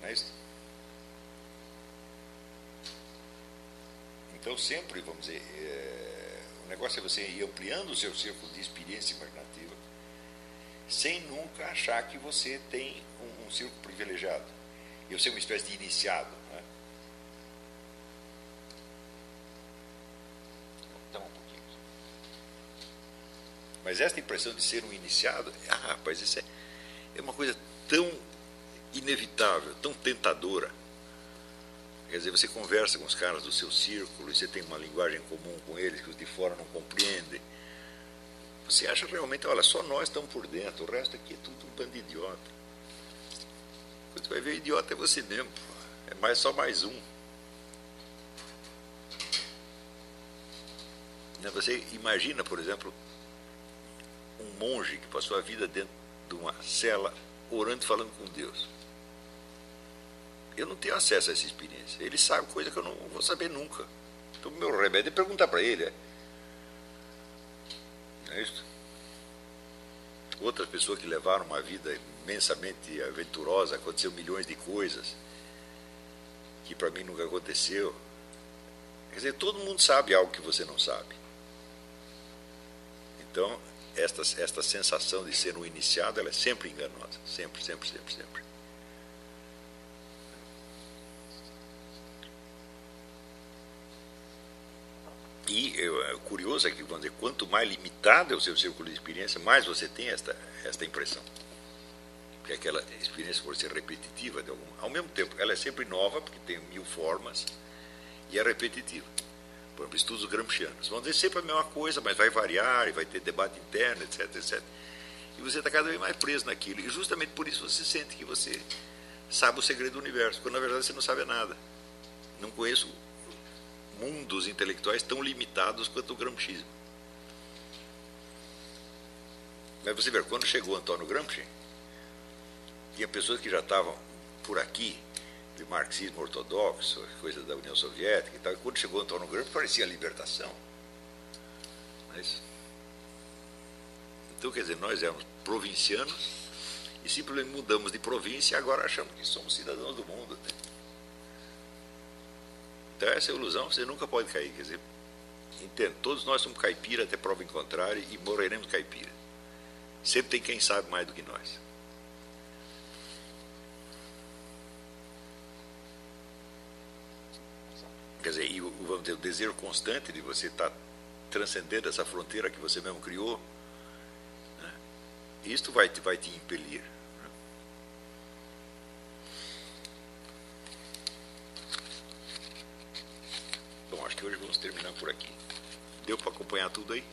Não é isso? Então, sempre, vamos dizer, é, o negócio é você ir ampliando o seu círculo de experiência imaginativa, sem nunca achar que você tem um, um círculo privilegiado. E você é uma espécie de iniciado. Né? Então, um pouquinho. Mas esta impressão de ser um iniciado, ah, rapaz, isso é, é uma coisa tão inevitável, tão tentadora Quer dizer, você conversa com os caras do seu círculo e você tem uma linguagem comum com eles que os de fora não compreendem. Você acha realmente, olha, só nós estamos por dentro, o resto aqui é tudo um bando de idiota. Você vai ver, idiota é você mesmo. É mais só mais um. Né, você imagina, por exemplo, monge que passou a vida dentro de uma cela orando e falando com Deus. Eu não tenho acesso a essa experiência. Ele sabe coisa que eu não vou saber nunca. Então, o meu remédio é perguntar para ele. É, é isso? outras pessoas que levaram uma vida imensamente aventurosa, aconteceu milhões de coisas que para mim nunca aconteceu. Quer dizer, todo mundo sabe algo que você não sabe. Então, esta, esta sensação de ser um iniciado, ela é sempre enganosa. Sempre, sempre, sempre, sempre. E é curioso é que, vamos dizer, quanto mais limitado é o seu círculo de experiência, mais você tem esta, esta impressão. Porque aquela experiência pode ser repetitiva, de algum, ao mesmo tempo, ela é sempre nova, porque tem mil formas, e é repetitiva. Por exemplo, estudos gramscianos. Vão dizer sempre a mesma coisa, mas vai variar, e vai ter debate interno, etc, etc. E você está cada vez mais preso naquilo. E justamente por isso você sente que você sabe o segredo do universo, quando na verdade você não sabe nada. Não conheço mundos intelectuais tão limitados quanto o gramscismo. Mas você vê, quando chegou Antônio Gramsci, tinha pessoas que já estavam por aqui, de marxismo ortodoxo, coisa da União Soviética e tal, e quando chegou Antônio Gramsci parecia a libertação. Mas, então, quer dizer, nós éramos provincianos e simplesmente mudamos de província e agora achamos que somos cidadãos do mundo. Né? Então essa é ilusão, você nunca pode cair. Quer dizer, entendo, todos nós somos caipira até prova em contrário e morreremos caipira. Sempre tem quem sabe mais do que nós. Quer dizer, e o, vamos o desejo constante de você estar tá transcendendo essa fronteira que você mesmo criou, né? isto vai, vai te impelir. Bom, acho que hoje vamos terminar por aqui. Deu para acompanhar tudo aí?